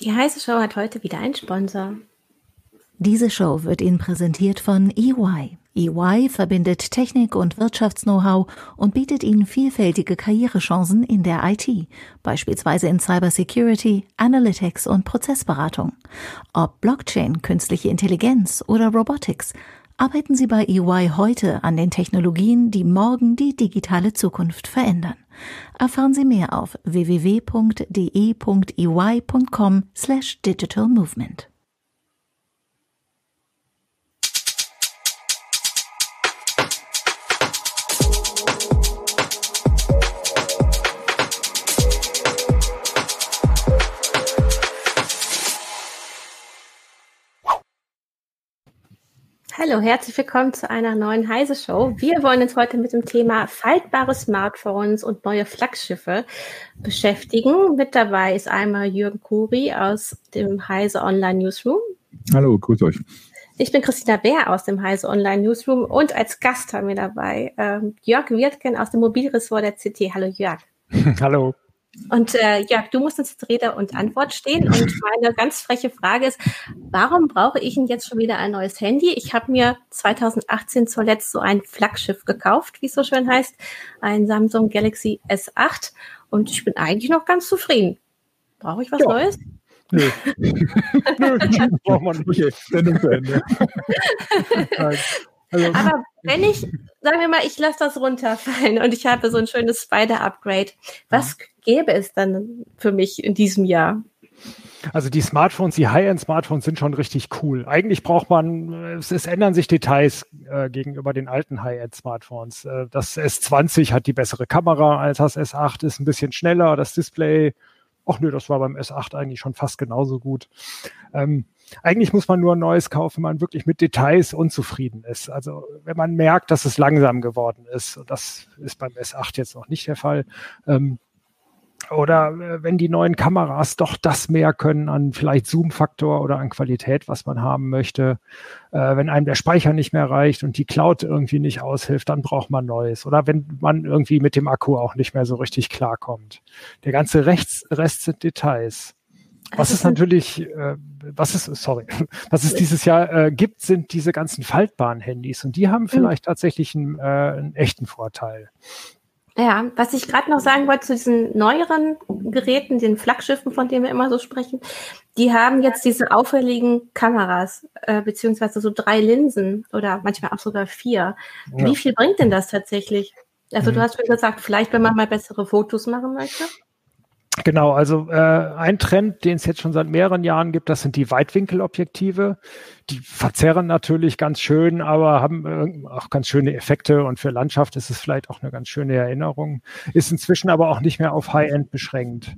Die heiße Show hat heute wieder einen Sponsor. Diese Show wird Ihnen präsentiert von EY. EY verbindet Technik und Wirtschafts-Know-how und bietet Ihnen vielfältige Karrierechancen in der IT, beispielsweise in Cybersecurity, Analytics und Prozessberatung. Ob Blockchain, künstliche Intelligenz oder Robotics, arbeiten Sie bei EY heute an den Technologien, die morgen die digitale Zukunft verändern. Erfahren Sie mehr auf www.de.ey.com slash digital movement. Hallo, herzlich willkommen zu einer neuen Heise Show. Wir wollen uns heute mit dem Thema faltbare Smartphones und neue Flaggschiffe beschäftigen. Mit dabei ist einmal Jürgen Kuri aus dem Heise Online Newsroom. Hallo, grüß euch. Ich bin Christina Bär aus dem Heise Online Newsroom und als Gast haben wir dabei ähm, Jörg Wirtgen aus dem Mobilressort der CT. Hallo Jörg. Hallo. Und äh, ja, du musst uns Rede und Antwort stehen. Und meine ganz freche Frage ist, warum brauche ich denn jetzt schon wieder ein neues Handy? Ich habe mir 2018 zuletzt so ein Flaggschiff gekauft, wie es so schön heißt, ein Samsung Galaxy S8. Und ich bin eigentlich noch ganz zufrieden. Brauche ich was ja. Neues? Nö. Nö, braucht man nicht. Sendung zu Ende. Also, Aber wenn ich, sagen wir mal, ich lasse das runterfallen und ich habe so ein schönes Spider-Upgrade, was gäbe es dann für mich in diesem Jahr? Also die Smartphones, die High-End-Smartphones sind schon richtig cool. Eigentlich braucht man, es, es ändern sich Details äh, gegenüber den alten High-End-Smartphones. Äh, das S20 hat die bessere Kamera als das S8, ist ein bisschen schneller, das Display ach nö, das war beim S8 eigentlich schon fast genauso gut. Ähm, eigentlich muss man nur ein neues kaufen, wenn man wirklich mit Details unzufrieden ist. Also wenn man merkt, dass es langsam geworden ist, und das ist beim S8 jetzt noch nicht der Fall, ähm, oder äh, wenn die neuen Kameras doch das mehr können an vielleicht Zoom-Faktor oder an Qualität, was man haben möchte. Äh, wenn einem der Speicher nicht mehr reicht und die Cloud irgendwie nicht aushilft, dann braucht man Neues. Oder wenn man irgendwie mit dem Akku auch nicht mehr so richtig klarkommt. Der ganze Rechts Rest sind Details. Was es natürlich, äh, was es, sorry, was es dieses Jahr äh, gibt, sind diese ganzen faltbaren Handys und die haben hm. vielleicht tatsächlich einen, äh, einen echten Vorteil. Ja, was ich gerade noch sagen wollte zu diesen neueren Geräten, den Flaggschiffen, von denen wir immer so sprechen, die haben jetzt diese auffälligen Kameras, äh, beziehungsweise so drei Linsen oder manchmal auch sogar vier. Ja. Wie viel bringt denn das tatsächlich? Also mhm. du hast schon gesagt, vielleicht wenn man mal bessere Fotos machen möchte. Genau, also äh, ein Trend, den es jetzt schon seit mehreren Jahren gibt, das sind die Weitwinkelobjektive. Die verzerren natürlich ganz schön, aber haben äh, auch ganz schöne Effekte und für Landschaft ist es vielleicht auch eine ganz schöne Erinnerung. Ist inzwischen aber auch nicht mehr auf High-End beschränkt.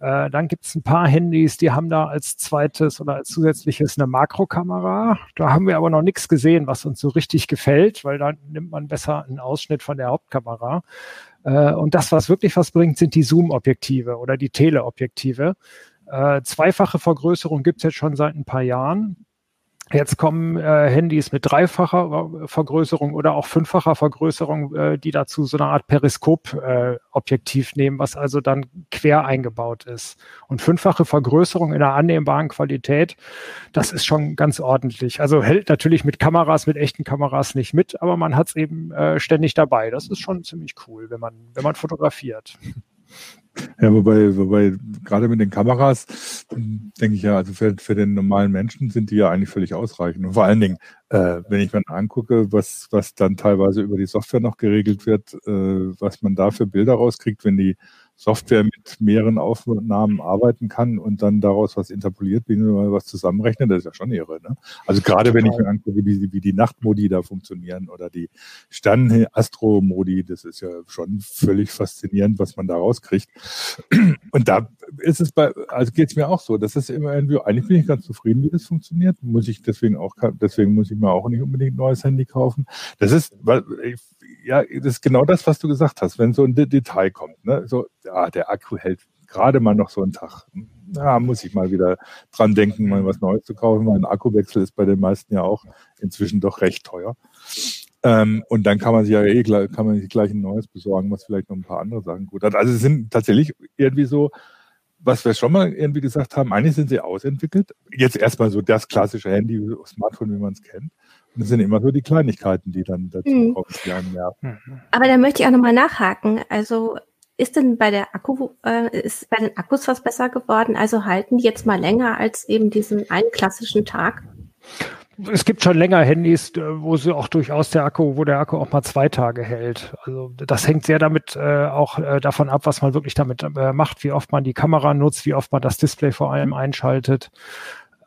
Äh, dann gibt es ein paar Handys, die haben da als zweites oder als zusätzliches eine Makrokamera. Da haben wir aber noch nichts gesehen, was uns so richtig gefällt, weil da nimmt man besser einen Ausschnitt von der Hauptkamera. Äh, und das, was wirklich was bringt, sind die Zoom-Objektive oder die Teleobjektive. Äh, zweifache Vergrößerung gibt es jetzt schon seit ein paar Jahren. Jetzt kommen äh, Handys mit dreifacher Vergrößerung oder auch fünffacher Vergrößerung, äh, die dazu so eine Art Periskop-Objektiv äh, nehmen, was also dann quer eingebaut ist. Und fünffache Vergrößerung in einer annehmbaren Qualität, das ist schon ganz ordentlich. Also hält natürlich mit Kameras, mit echten Kameras nicht mit, aber man hat es eben äh, ständig dabei. Das ist schon ziemlich cool, wenn man, wenn man fotografiert. Ja, wobei, wobei gerade mit den Kameras, denke ich ja, also für, für den normalen Menschen sind die ja eigentlich völlig ausreichend. Und vor allen Dingen, äh, wenn ich mir angucke, was, was dann teilweise über die Software noch geregelt wird, äh, was man da für Bilder rauskriegt, wenn die Software mit mehreren Aufnahmen arbeiten kann und dann daraus was interpoliert, wie mal was zusammenrechnet, das ist ja schon irre. Ne? Also gerade wenn ich mir angucke, wie, wie die Nachtmodi da funktionieren oder die Stern-Astro-Modi, das ist ja schon völlig faszinierend, was man da rauskriegt. Und da ist es bei, also geht es mir auch so, das ist immer irgendwie, eigentlich bin ich ganz zufrieden, wie das funktioniert. Muss ich deswegen auch, deswegen muss ich mir auch nicht unbedingt ein neues Handy kaufen. Das ist, ich ja, das ist genau das, was du gesagt hast, wenn so ein Detail kommt. Ne? So, ja, der Akku hält gerade mal noch so einen Tag. Ja, muss ich mal wieder dran denken, mal was Neues zu kaufen, weil ein Akkuwechsel ist bei den meisten ja auch inzwischen doch recht teuer. Ähm, und dann kann man sich ja eh kann man sich gleich ein neues besorgen, was vielleicht noch ein paar andere Sachen gut hat. Also es sind tatsächlich irgendwie so was wir schon mal irgendwie gesagt haben, eigentlich sind sie ausentwickelt. Jetzt erstmal so das klassische Handy, Smartphone, wie man es kennt. Und es sind immer so die Kleinigkeiten, die dann dazu mhm. kommen, die einem nerven. Aber da möchte ich auch nochmal nachhaken. Also ist denn bei der Akku, äh, ist bei den Akkus was besser geworden? Also halten die jetzt mal länger als eben diesen einen klassischen Tag? es gibt schon länger Handys, äh, wo sie auch durchaus der Akku, wo der Akku auch mal zwei Tage hält. Also das hängt sehr damit äh, auch äh, davon ab, was man wirklich damit äh, macht, wie oft man die Kamera nutzt, wie oft man das Display vor allem einschaltet.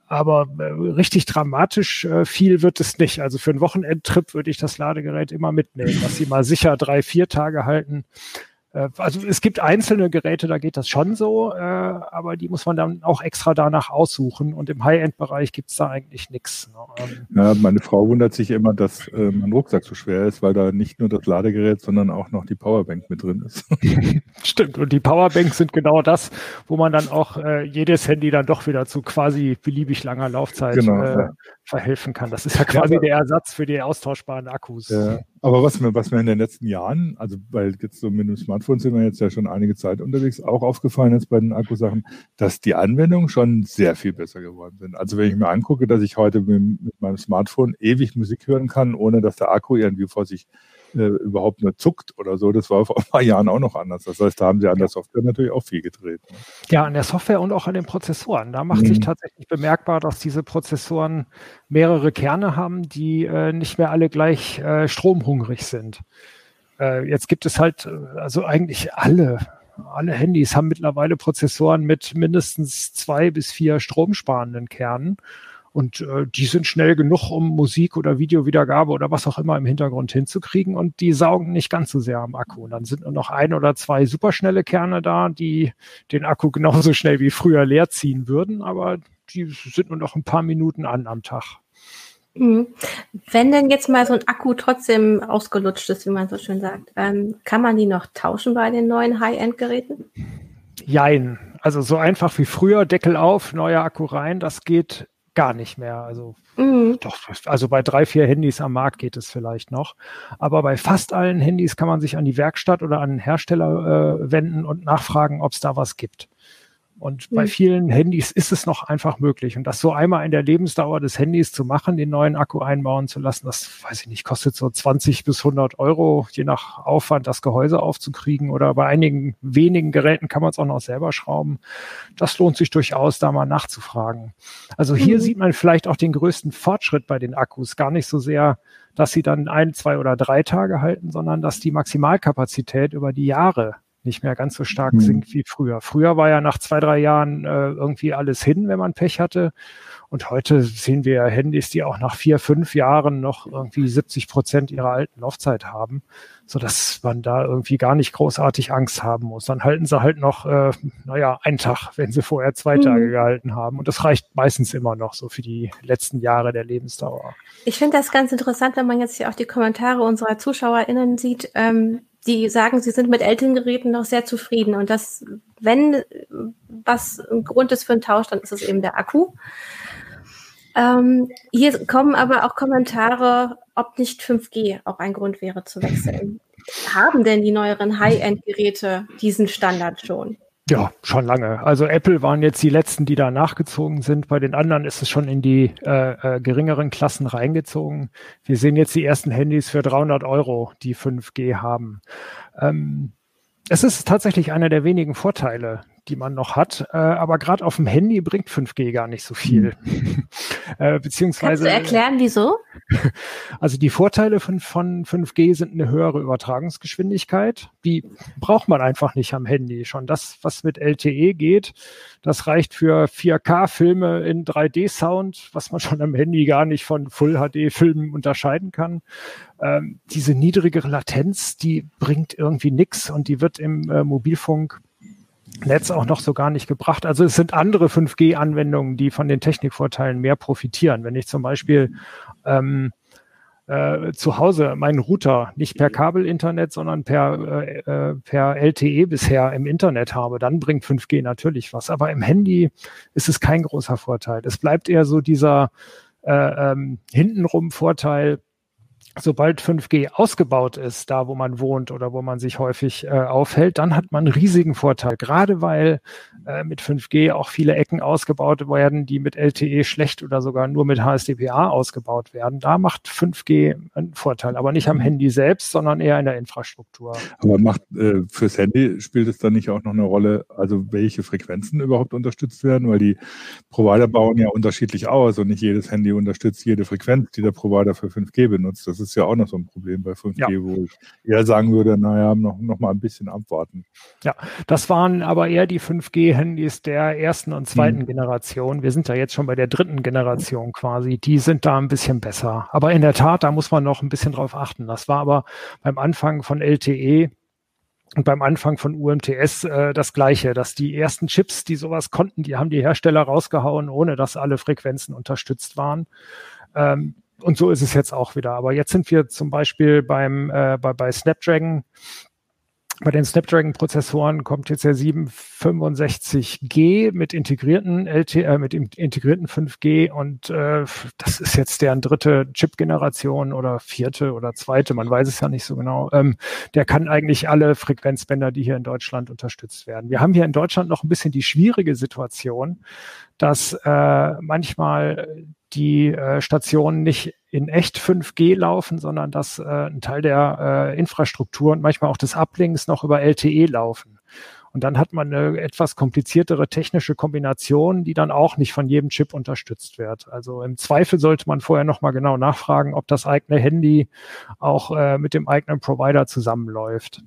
Aber äh, richtig dramatisch äh, viel wird es nicht. Also für einen Wochenendtrip würde ich das Ladegerät immer mitnehmen, dass sie mal sicher drei, vier Tage halten. Äh, also es gibt einzelne Geräte, da geht das schon so, äh, aber die muss man dann auch extra danach aussuchen und im High-End-Bereich gibt es da eigentlich nichts. Ne? Ähm, ja, meine Frau wundert sich immer, dass äh, mein Rucksack so schwer ist, weil da nicht nur das Ladegerät, sondern auch noch die Powerbank mit drin ist. Stimmt, und die Powerbanks sind genau das, wo man dann auch äh, jedes Handy dann doch wieder zu quasi beliebig langer Laufzeit genau, äh, ja. verhelfen kann. Das ist ja quasi ja, der Ersatz für die austauschbaren Akkus. Ja. Aber was mir, was mir in den letzten Jahren, also weil jetzt so mit dem Smartphone sind wir jetzt ja schon einige Zeit unterwegs, auch aufgefallen ist bei den Akkusachen, dass die Anwendungen schon sehr viel besser geworden sind. Also wenn ich mir angucke, dass ich heute mit, mit meinem Smartphone ewig Musik hören kann, ohne dass der Akku irgendwie vor sich überhaupt nur zuckt oder so. Das war vor ein paar Jahren auch noch anders. Das heißt, da haben sie an der Software natürlich auch viel gedreht. Ne? Ja, an der Software und auch an den Prozessoren. Da macht mhm. sich tatsächlich bemerkbar, dass diese Prozessoren mehrere Kerne haben, die äh, nicht mehr alle gleich äh, stromhungrig sind. Äh, jetzt gibt es halt, äh, also eigentlich alle alle Handys haben mittlerweile Prozessoren mit mindestens zwei bis vier stromsparenden Kernen. Und äh, die sind schnell genug, um Musik oder Videowiedergabe oder was auch immer im Hintergrund hinzukriegen. Und die saugen nicht ganz so sehr am Akku. Und dann sind nur noch ein oder zwei superschnelle Kerne da, die den Akku genauso schnell wie früher leer ziehen würden. Aber die sind nur noch ein paar Minuten an am Tag. Mhm. Wenn denn jetzt mal so ein Akku trotzdem ausgelutscht ist, wie man so schön sagt, ähm, kann man die noch tauschen bei den neuen High-End-Geräten? Jein. Also so einfach wie früher, Deckel auf, neuer Akku rein, das geht gar nicht mehr. Also mhm. doch, also bei drei, vier Handys am Markt geht es vielleicht noch. Aber bei fast allen Handys kann man sich an die Werkstatt oder an den Hersteller äh, wenden und nachfragen, ob es da was gibt. Und mhm. bei vielen Handys ist es noch einfach möglich. Und das so einmal in der Lebensdauer des Handys zu machen, den neuen Akku einbauen zu lassen, das weiß ich nicht, kostet so 20 bis 100 Euro, je nach Aufwand, das Gehäuse aufzukriegen. Oder bei einigen wenigen Geräten kann man es auch noch selber schrauben. Das lohnt sich durchaus, da mal nachzufragen. Also hier mhm. sieht man vielleicht auch den größten Fortschritt bei den Akkus. Gar nicht so sehr, dass sie dann ein, zwei oder drei Tage halten, sondern dass die Maximalkapazität über die Jahre nicht mehr ganz so stark mhm. sinkt wie früher. Früher war ja nach zwei, drei Jahren äh, irgendwie alles hin, wenn man Pech hatte. Und heute sehen wir Handys, die auch nach vier, fünf Jahren noch irgendwie 70 Prozent ihrer alten Laufzeit haben, so dass man da irgendwie gar nicht großartig Angst haben muss. Dann halten sie halt noch, äh, naja, einen Tag, wenn sie vorher zwei mhm. Tage gehalten haben. Und das reicht meistens immer noch so für die letzten Jahre der Lebensdauer. Ich finde das ganz interessant, wenn man jetzt hier auch die Kommentare unserer ZuschauerInnen sieht. Ähm die sagen, sie sind mit älteren Geräten noch sehr zufrieden. Und das, wenn was ein Grund ist für einen Tausch, dann ist es eben der Akku. Ähm, hier kommen aber auch Kommentare, ob nicht 5G auch ein Grund wäre zu wechseln. Haben denn die neueren High-End-Geräte diesen Standard schon? Ja, schon lange. Also Apple waren jetzt die letzten, die da nachgezogen sind. Bei den anderen ist es schon in die äh, äh, geringeren Klassen reingezogen. Wir sehen jetzt die ersten Handys für 300 Euro, die 5G haben. Ähm, es ist tatsächlich einer der wenigen Vorteile, die man noch hat. Äh, aber gerade auf dem Handy bringt 5G gar nicht so viel. Hm. äh, beziehungsweise. Kannst du erklären, wieso? Also die Vorteile von, von 5G sind eine höhere Übertragungsgeschwindigkeit. Die braucht man einfach nicht am Handy. Schon das, was mit LTE geht, das reicht für 4K-Filme in 3D-Sound, was man schon am Handy gar nicht von Full-HD-Filmen unterscheiden kann. Ähm, diese niedrigere Latenz, die bringt irgendwie nichts und die wird im äh, Mobilfunk Netz auch noch so gar nicht gebracht. Also es sind andere 5G-Anwendungen, die von den Technikvorteilen mehr profitieren. Wenn ich zum Beispiel ähm, äh, zu Hause meinen Router nicht per Kabelinternet, sondern per, äh, äh per LTE bisher im Internet habe, dann bringt 5G natürlich was. Aber im Handy ist es kein großer Vorteil. Es bleibt eher so dieser äh, ähm, hintenrum Vorteil, sobald 5G ausgebaut ist, da wo man wohnt oder wo man sich häufig äh, aufhält, dann hat man einen riesigen Vorteil. Gerade weil äh, mit 5G auch viele Ecken ausgebaut werden, die mit LTE schlecht oder sogar nur mit HSDPA ausgebaut werden. Da macht 5G einen Vorteil, aber nicht am Handy selbst, sondern eher in der Infrastruktur. Aber macht äh, fürs Handy spielt es dann nicht auch noch eine Rolle, also welche Frequenzen überhaupt unterstützt werden, weil die Provider bauen ja unterschiedlich aus und nicht jedes Handy unterstützt jede Frequenz, die der Provider für 5G benutzt. Das ist ja auch noch so ein Problem bei 5G, ja. wo ich eher sagen würde, naja, noch, noch mal ein bisschen abwarten. Ja, das waren aber eher die 5G-Handys der ersten und zweiten hm. Generation. Wir sind ja jetzt schon bei der dritten Generation quasi. Die sind da ein bisschen besser. Aber in der Tat, da muss man noch ein bisschen drauf achten. Das war aber beim Anfang von LTE und beim Anfang von UMTS äh, das Gleiche, dass die ersten Chips, die sowas konnten, die haben die Hersteller rausgehauen, ohne dass alle Frequenzen unterstützt waren. Ähm, und so ist es jetzt auch wieder. Aber jetzt sind wir zum Beispiel beim, äh, bei, bei Snapdragon. Bei den Snapdragon-Prozessoren kommt jetzt der 765G mit integrierten LTE, äh, mit integrierten 5G und äh, das ist jetzt deren dritte Chip-Generation oder vierte oder zweite, man weiß es ja nicht so genau. Ähm, der kann eigentlich alle Frequenzbänder, die hier in Deutschland unterstützt werden. Wir haben hier in Deutschland noch ein bisschen die schwierige Situation, dass äh, manchmal die äh, Stationen nicht in echt 5G laufen, sondern dass äh, ein Teil der äh, Infrastruktur und manchmal auch des Uplinks noch über LTE laufen. Und dann hat man eine etwas kompliziertere technische Kombination, die dann auch nicht von jedem Chip unterstützt wird. Also im Zweifel sollte man vorher nochmal genau nachfragen, ob das eigene Handy auch äh, mit dem eigenen Provider zusammenläuft.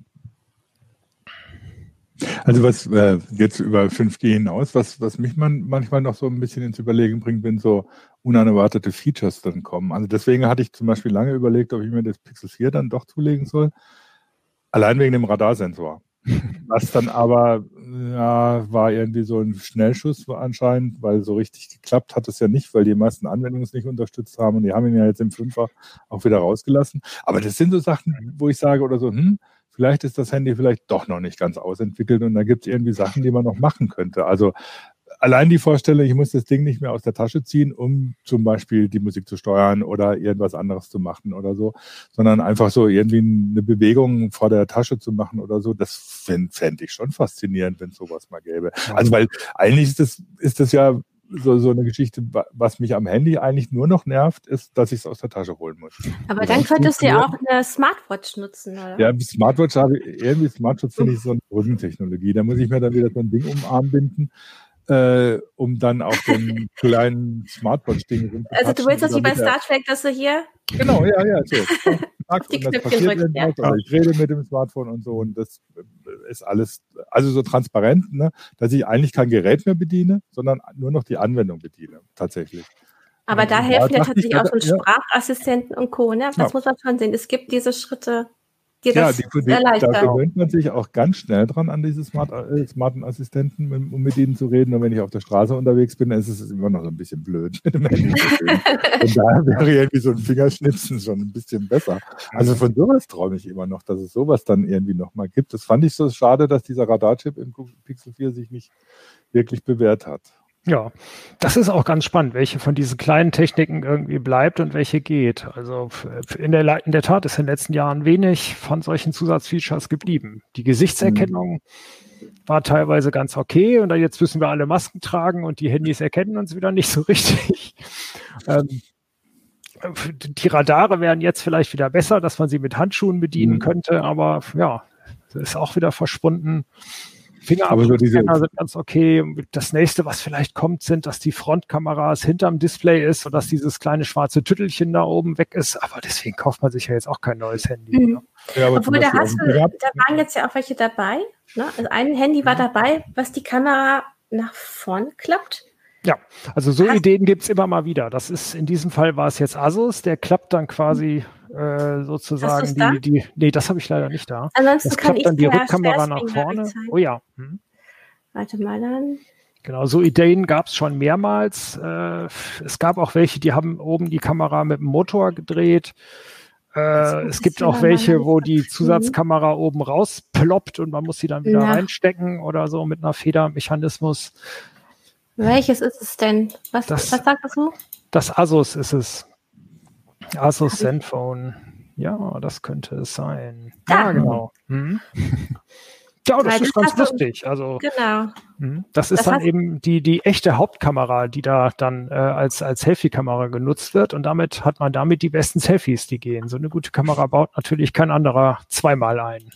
Also was äh, jetzt über 5G hinaus, was, was mich man manchmal noch so ein bisschen ins Überlegen bringt, wenn so unerwartete Features dann kommen. Also deswegen hatte ich zum Beispiel lange überlegt, ob ich mir das Pixel 4 dann doch zulegen soll. Allein wegen dem Radarsensor. Was dann aber, ja, war irgendwie so ein Schnellschuss anscheinend, weil so richtig geklappt hat es ja nicht, weil die meisten Anwendungen es nicht unterstützt haben und die haben ihn ja jetzt im Fünfer auch wieder rausgelassen. Aber das sind so Sachen, wo ich sage oder so, hm, vielleicht ist das Handy vielleicht doch noch nicht ganz ausentwickelt und da gibt es irgendwie Sachen, die man noch machen könnte. Also allein die Vorstellung, ich muss das Ding nicht mehr aus der Tasche ziehen, um zum Beispiel die Musik zu steuern oder irgendwas anderes zu machen oder so, sondern einfach so irgendwie eine Bewegung vor der Tasche zu machen oder so, das fände fänd ich schon faszinierend, wenn es sowas mal gäbe. Also weil eigentlich ist das, ist das ja so, so eine Geschichte, was mich am Handy eigentlich nur noch nervt, ist, dass ich es aus der Tasche holen muss. Aber dann könntest du ja auch eine Smartwatch nutzen, oder? Ja, Smartwatch habe ich, irgendwie Smartwatch finde ich so eine Brückentechnologie. Da muss ich mir dann wieder so ein Ding um Arm binden äh, um dann auf den kleinen Smartwatch-Ding Also du willst das wie bei Star Trek, dass du hier... Genau, ja, ja, so. die passiert drückt, ja. Ich rede mit dem Smartphone und so und das ist alles, also so transparent, ne, dass ich eigentlich kein Gerät mehr bediene, sondern nur noch die Anwendung bediene, tatsächlich. Aber da helfen ja tatsächlich auch so Sprachassistenten und Co. Ne? Das ja. muss man schon sehen. Es gibt diese Schritte dir ja, das die, die, erleichtert. Da gewöhnt man sich auch ganz schnell dran an diese smart, äh, smarten Assistenten, um mit ihnen zu reden. Und wenn ich auf der Straße unterwegs bin, ist es immer noch so ein bisschen blöd. Und da wäre irgendwie so ein Fingerschnipsen schon ein bisschen besser. Also von sowas träume ich immer noch, dass es sowas dann irgendwie nochmal gibt. Das fand ich so schade, dass dieser Radarchip im Pixel 4 sich nicht wirklich bewährt hat. Ja, das ist auch ganz spannend, welche von diesen kleinen Techniken irgendwie bleibt und welche geht. Also in der, in der Tat ist in den letzten Jahren wenig von solchen Zusatzfeatures geblieben. Die Gesichtserkennung mhm. war teilweise ganz okay und dann jetzt müssen wir alle Masken tragen und die Handys erkennen uns wieder nicht so richtig. ähm, die Radare wären jetzt vielleicht wieder besser, dass man sie mit Handschuhen bedienen mhm. könnte, aber ja, ist auch wieder verschwunden. Fingerabdruckscanner so sind ganz okay. Das nächste, was vielleicht kommt, sind, dass die Frontkameras hinterm Display ist und dass dieses kleine schwarze Tüttelchen da oben weg ist. Aber deswegen kauft man sich ja jetzt auch kein neues Handy. Mhm. Ja, Obwohl, da, hast du, da waren jetzt ja auch welche dabei. Ne? Also ein Handy war mhm. dabei, was die Kamera nach vorn klappt. Ja, also so Hast Ideen gibt es immer mal wieder. Das ist in diesem Fall war es jetzt Asus, der klappt dann quasi äh, sozusagen die, die. Nee, das habe ich leider nicht da. Ansonsten das klappt dann die Rückkamera nach vorne. Oh ja. Hm. Warte mal dann. Genau, so Ideen gab es schon mehrmals. Äh, es gab auch welche, die haben oben die Kamera mit dem Motor gedreht. Äh, es gibt auch welche, wo die Zusatzkamera oben rausploppt und man muss sie dann wieder ja. reinstecken oder so mit einer Federmechanismus. Welches ist es denn? Was, das, was sagst du? Das Asus ist es. Asus Zenfone. Ja, das könnte es sein. Da. Ja, genau. Mhm. Ja, das Weil ist das ganz du- lustig. Also Genau. Mhm. Das ist Das dann eben die, die echte Hauptkamera, die da dann äh, als, als Selfie-Kamera genutzt wird und damit hat man damit die besten Selfies, die gehen. So eine gute Kamera baut natürlich kein anderer zweimal ein.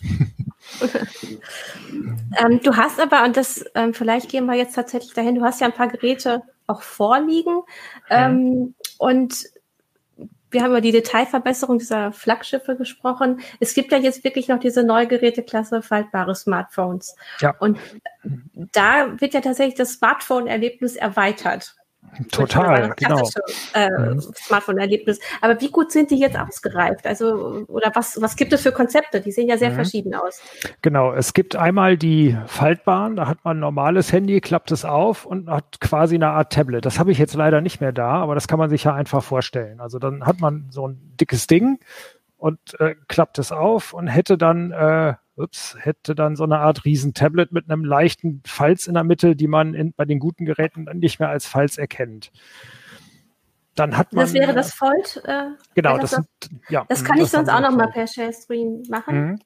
Ähm, du hast aber, und das, ähm, vielleicht gehen wir jetzt tatsächlich dahin, du hast ja ein paar Geräte auch vorliegen. Ähm, und wir haben über die Detailverbesserung dieser Flaggschiffe gesprochen. Es gibt ja jetzt wirklich noch diese neue Geräteklasse faltbare Smartphones. Ja. Und da wird ja tatsächlich das Smartphone-Erlebnis erweitert. Total, genau. Äh, Mhm. Smartphone-Erlebnis. Aber wie gut sind die jetzt ausgereift? Also, oder was, was gibt es für Konzepte? Die sehen ja sehr Mhm. verschieden aus. Genau, es gibt einmal die faltbaren, da hat man ein normales Handy, klappt es auf und hat quasi eine Art Tablet. Das habe ich jetzt leider nicht mehr da, aber das kann man sich ja einfach vorstellen. Also dann hat man so ein dickes Ding und äh, klappt es auf und hätte dann, äh, ups, hätte dann so eine Art Riesen-Tablet mit einem leichten Falz in der Mitte, die man in, bei den guten Geräten dann nicht mehr als Falz erkennt. Dann hat man. Das wäre das Fold. Äh, Genau, das, das, ja. das kann ich sonst auch haben wir noch mal vor. per Sharescreen machen. Mhm.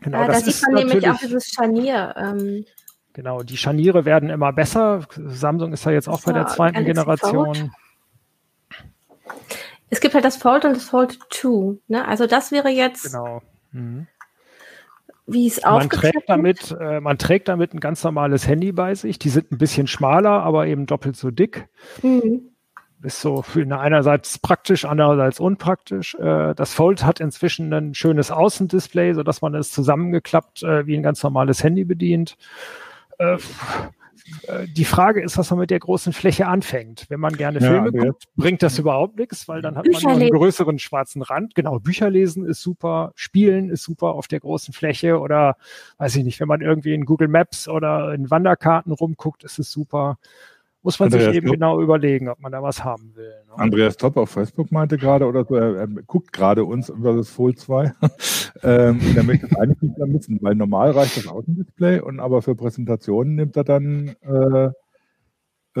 Genau, äh, da das sieht man nämlich auch dieses Scharnier. Ähm, Genau, die Scharniere werden immer besser. Samsung ist ja jetzt auch bei der So, zweiten Galaxy Generation. es gibt halt das Fold und das Fold 2. Ne? Also das wäre jetzt, Genau. Mhm. Wie es Man trägt damit, äh, man trägt damit ein ganz normales Handy bei sich. Die sind ein bisschen schmaler, aber eben doppelt so dick. Mhm. Ist so für eine einerseits praktisch, andererseits unpraktisch. Äh, das Fold hat inzwischen ein schönes Außendisplay, so dass man es zusammengeklappt äh, wie ein ganz normales Handy bedient. Äh, die Frage ist, was man mit der großen Fläche anfängt. Wenn man gerne Ja, Filme Andreas. guckt, bringt das überhaupt nichts, weil dann hat man Bücher nur einen größeren schwarzen Rand. Genau, Bücher lesen ist super, Spielen ist super auf der großen Fläche oder weiß ich nicht, wenn man irgendwie in Google Maps oder in Wanderkarten rumguckt, ist es super. Muss man sich Andreas, eben glaub- genau überlegen, ob man da was haben will. Ne? Andreas Topp auf Facebook meinte gerade, oder so, er, er guckt gerade uns über das Fold 2. ähm, und er möchte es eigentlich nicht mehr missen, weil normal reicht das Außendisplay und aber für Präsentationen nimmt er dann äh,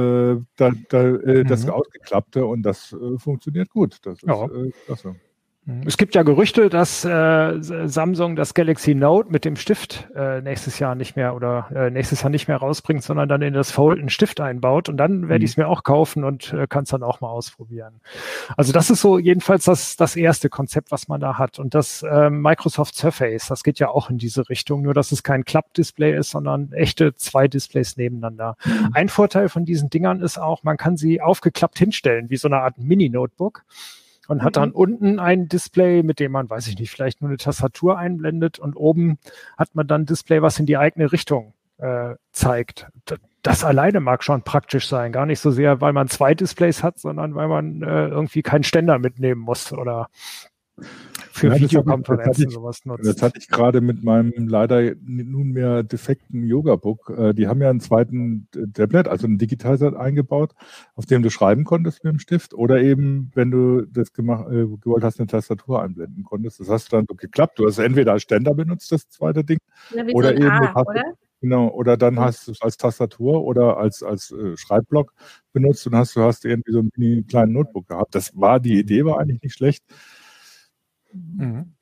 äh, da, da, äh, das Mhm. Ausgeklappte und das äh, funktioniert gut. Das ist Ja. äh, klasse. Es gibt ja Gerüchte, dass äh, Samsung das Galaxy Note mit dem Stift äh, nächstes Jahr nicht mehr oder äh, nächstes Jahr nicht mehr rausbringt, sondern dann in das Fold einen Stift einbaut und dann werde Mhm. ich es mir auch kaufen und äh, kann es dann auch mal ausprobieren. Also das ist so jedenfalls das, das erste Konzept, was man da hat. Und das äh, Microsoft Surface, das geht ja auch in diese Richtung, nur dass es kein Klappdisplay ist, sondern echte zwei Displays nebeneinander. Ein Vorteil von diesen Dingern ist auch, man kann sie aufgeklappt hinstellen, wie so eine Art Mini-Notebook und hat dann unten ein Display, mit dem man, weiß ich nicht, vielleicht nur eine Tastatur einblendet und oben hat man dann ein Display, was in die eigene Richtung äh, zeigt. Das alleine mag schon praktisch sein, gar nicht so sehr, weil man zwei Displays hat, sondern weil man äh, irgendwie keinen Ständer mitnehmen muss oder für Ja, Videokonferenzen ich- sowas nutzt. Das hatte ich gerade mit meinem leider nunmehr defekten Yoga-Book. Äh, Die haben ja einen zweiten Tablet, also einen Digitizer eingebaut, auf dem du schreiben konntest mit dem Stift oder eben, wenn du das gemacht, äh, gewollt hast, eine Tastatur einblenden konntest. Das hast du dann so geklappt. Du hast entweder als Ständer benutzt, das zweite Ding, Na, wie Oder so ein eben A, oder? genau, oder dann hast du es als Tastatur oder als, als äh, Schreibblock benutzt und hast du hast irgendwie so einen kleinen Notebook gehabt. Das war, die Idee war eigentlich nicht schlecht. Mhm.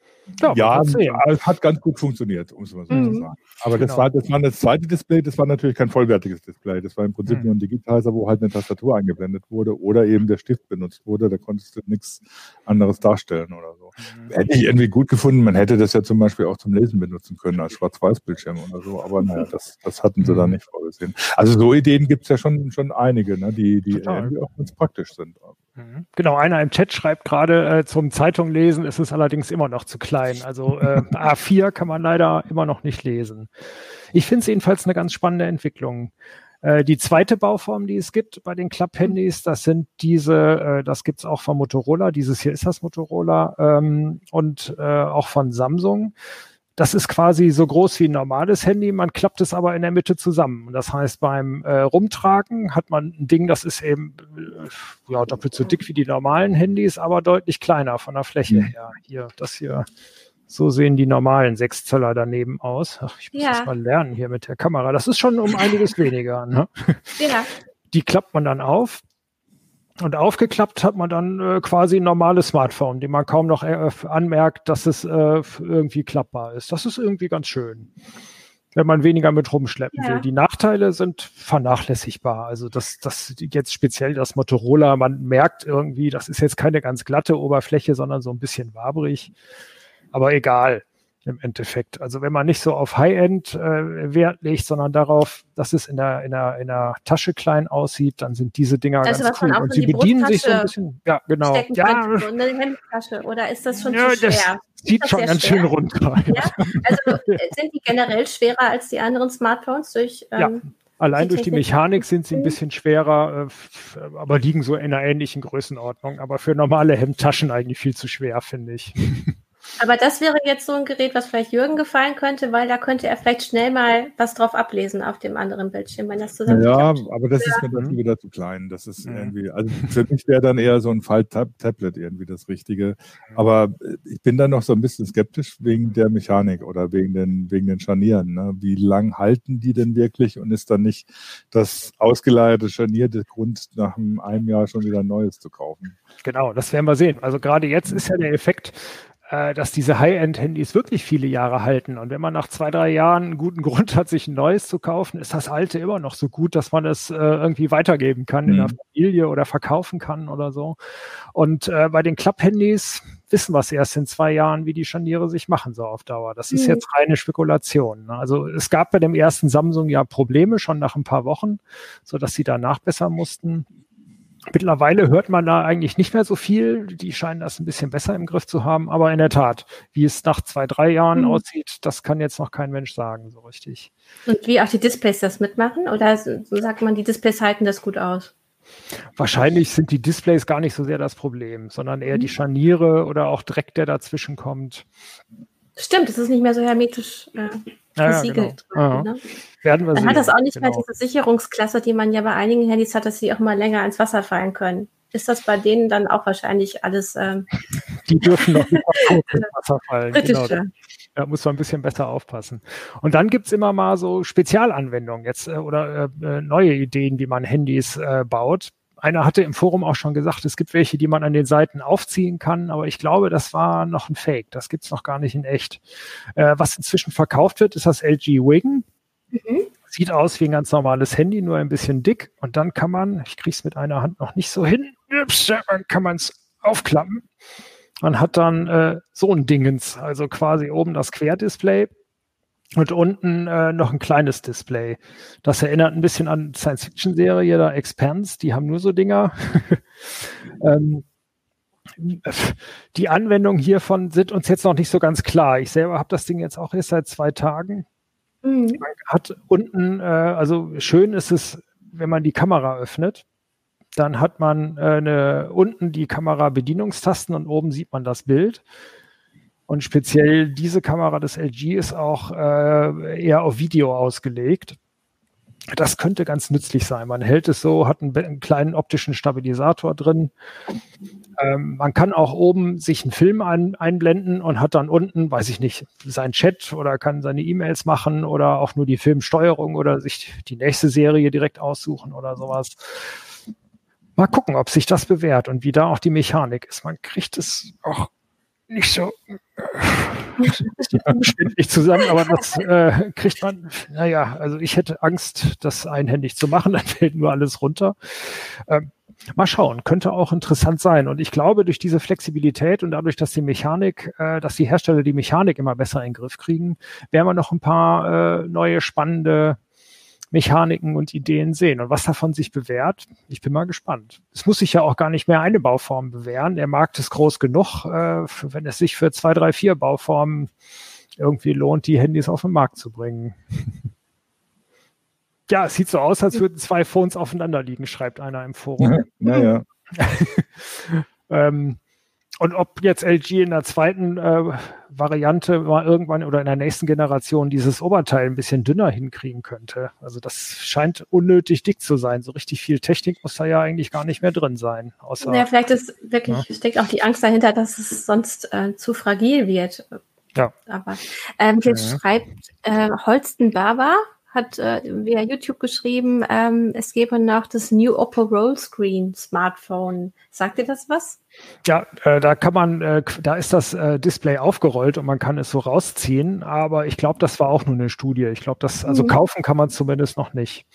Ja, Ja, hat ganz gut funktioniert, um es mal so Mhm. zu sagen. Aber das Genau. war das war das zweite Display, das war natürlich kein vollwertiges Display. Das war im Prinzip Mhm. nur ein Digitizer, wo halt eine Tastatur eingeblendet wurde oder eben der Stift benutzt wurde. Da konntest du nichts anderes darstellen oder so. Mhm. Hätte ich irgendwie gut gefunden. Man hätte das ja zum Beispiel auch zum Lesen benutzen können als Schwarz-Weiß-Bildschirm oder so. Aber naja, das, das hatten sie Mhm. dann nicht vorgesehen. Also so Ideen gibt es ja schon, schon einige, ne, die, die irgendwie auch ganz praktisch sind. Mhm. Genau, einer im Chat schreibt gerade, äh, zum Zeitung lesen ist es allerdings immer noch zu klein. Also äh, A4 kann man leider immer noch nicht lesen. Ich finde es jedenfalls eine ganz spannende Entwicklung. Äh, die zweite Bauform, die es gibt bei den Klapp-Handys, das sind diese, äh, das gibt's auch von Motorola, dieses hier ist das Motorola ähm, und äh, auch von Samsung. Das ist quasi so groß wie ein normales Handy, man klappt es aber in der Mitte zusammen. Das heißt, beim äh, Rumtragen hat man ein Ding, das ist eben äh, ja, doppelt so dick wie die normalen Handys, aber deutlich kleiner von der Fläche Mhm. her. Hier, das hier, so sehen die normalen 6 Zöller daneben aus. Ach, ich muss Ja. das mal lernen hier mit der Kamera. Das ist schon um einiges weniger. Ne? Ja. Die klappt man dann auf Und aufgeklappt hat man dann äh, quasi ein normales Smartphone, dem man kaum noch äh, anmerkt, dass es äh, irgendwie klappbar ist. Das ist irgendwie ganz schön, wenn man weniger mit rumschleppen ja. will. Die Nachteile sind vernachlässigbar. Also das, das jetzt speziell das Motorola, man merkt irgendwie, das ist jetzt keine ganz glatte Oberfläche, sondern so ein bisschen wabrig. Aber egal im Endeffekt. Also wenn man nicht so auf High-End äh, Wert legt, sondern darauf, dass es in der, in, der, in der Tasche klein aussieht, dann sind diese Dinger also ganz cool. Und sie bedienen sich so ein bisschen. Ja, genau. Ja. So eine Hemdtasche oder ist das schon ja, zu schwer? Zieht schon ganz schwer? schön runter. Ja? Also äh, sind die generell schwerer als die anderen Smartphones durch ähm, ja. Allein durch die Mechanik sind sie ein bisschen schwerer, äh, aber liegen so in einer ähnlichen Größenordnung. Aber für normale Hemdtaschen eigentlich viel zu schwer, finde ich. Aber das wäre jetzt so ein Gerät, was vielleicht Jürgen gefallen könnte, weil da könnte er vielleicht schnell mal was drauf ablesen auf dem anderen Bildschirm, wenn das zusammen. Ja, aber das ja. ist mir dann wieder zu klein. Das ist ja. irgendwie, also für mich wäre dann eher so ein Fall-Tablet irgendwie das Richtige. Aber ich bin dann noch so ein bisschen skeptisch wegen der Mechanik oder wegen den, wegen den Scharnieren. Ne? Wie lang halten die denn wirklich und ist dann nicht das ausgeleierte Scharnier der Grund, nach einem Jahr schon wieder ein neues zu kaufen? Genau, das werden wir sehen. Also gerade jetzt ist ja der Effekt, äh, dass diese High-End-Handys wirklich viele Jahre halten. Und wenn man nach zwei, drei Jahren einen guten Grund hat, sich ein neues zu kaufen, ist das alte immer noch so gut, dass man es äh, irgendwie weitergeben kann mhm. in der mhm. Familie oder verkaufen kann oder so. Und äh, bei den Klapp-Handys wissen wir es erst in zwei Jahren, wie die Scharniere sich machen so auf Dauer. Das ist mhm. jetzt reine Spekulation. Ne? Also es gab bei dem ersten Samsung ja Probleme schon nach ein paar Wochen, so dass sie danach besser mussten. Mittlerweile hört man da eigentlich nicht mehr so viel. Die scheinen das ein bisschen besser im Griff zu haben. Aber in der Tat, wie es nach zwei, drei Jahren mhm. aussieht, das kann jetzt noch kein Mensch sagen, so richtig. Und wie auch die Displays das mitmachen? Oder so sagt man, die Displays halten das gut aus? Wahrscheinlich sind die Displays gar nicht so sehr das Problem, sondern eher mhm. die Scharniere oder auch Dreck, der dazwischen kommt. Stimmt, es ist nicht mehr so hermetisch äh, versiegelt. Ja, genau. ne? Werden wir Dann sehen. hat das auch nicht genau. mehr diese Sicherungsklasse, die man ja bei einigen Handys hat, dass sie auch mal länger ins Wasser fallen können. Ist das bei denen dann auch wahrscheinlich alles? Ähm, die dürfen noch nicht ins Wasser fallen. Genau. Da muss man ein bisschen besser aufpassen. Und dann gibt's immer mal so Spezialanwendungen jetzt äh, oder äh, äh neue Ideen, wie man Handys äh, baut einer hatte im Forum auch schon gesagt, es gibt welche, die man an den Seiten aufziehen kann, aber ich glaube, das war noch ein Fake. Das gibt's noch gar nicht in echt. Äh, was inzwischen verkauft wird, ist das LG Wing. Mhm. Sieht aus wie ein ganz normales Handy, nur ein bisschen dick. Und dann kann man, ich krieg's mit einer Hand noch nicht so hin, dann kann man es aufklappen. Man hat dann äh, so ein Dingens, also quasi oben das Querdisplay und unten äh, noch ein kleines Display. Das erinnert ein bisschen an Science-Fiction-Serie, da Expanse, die haben nur so Dinger. ähm, die Anwendungen hiervon sind uns jetzt noch nicht so ganz klar. Ich selber habe das Ding jetzt auch erst seit zwei Tagen. Mhm. Man hat unten, äh, also schön ist es, wenn man die Kamera öffnet, dann hat man äh, eine, unten die Kamera-Bedienungstasten und oben sieht man das Bild. Und speziell diese Kamera des LG ist auch äh, eher auf Video ausgelegt. Das könnte ganz nützlich sein. Man hält es so, hat einen, einen kleinen optischen Stabilisator drin. Ähm, man kann auch oben sich einen Film ein, einblenden und hat dann unten, weiß ich nicht, seinen Chat oder kann seine E-Mails machen oder auch nur die Filmsteuerung oder sich die nächste Serie direkt aussuchen oder sowas. Mal gucken, ob sich das bewährt und wie da auch die Mechanik ist. Man kriegt es auch nicht so umständlich zusammen, aber das äh, kriegt man, naja, also ich hätte Angst, das einhändig zu machen, dann fällt nur alles runter. Ähm, mal schauen, könnte auch interessant sein. Und ich glaube, durch diese Flexibilität und dadurch, dass die Mechanik, äh, dass die Hersteller die Mechanik immer besser in den Griff kriegen, werden wir noch ein paar äh, neue spannende Mechaniken und Ideen sehen. Und was davon sich bewährt, ich bin mal gespannt. Es muss sich ja auch gar nicht mehr eine Bauform bewähren. Der Markt ist groß genug, äh, wenn es sich für zwei, drei, vier Bauformen irgendwie lohnt, die Handys auf den Markt zu bringen. ja, es sieht so aus, als würden zwei Phones aufeinander liegen, schreibt einer im Forum. Ja, ja. ähm, und ob jetzt LG in der zweiten äh, Variante mal irgendwann oder in der nächsten Generation dieses Oberteil ein bisschen dünner hinkriegen könnte. Also das scheint unnötig dick zu sein. So richtig viel Technik muss da ja eigentlich gar nicht mehr drin sein. Außer, ja, vielleicht ist wirklich, ja. steckt auch die Angst dahinter, dass es sonst äh, zu fragil wird. Ja. Aber ähm, hier ja. schreibt äh, Holsten Barber, hat äh, via YouTube geschrieben, ähm, es gäbe noch das New Oppo Rollscreen Smartphone. Sagt ihr das was? Ja, äh, da kann man, äh, da ist das äh, Display aufgerollt und man kann es so rausziehen, aber ich glaube, das war auch nur eine Studie. Ich glaube, das, also mhm. kaufen kann man zumindest noch nicht.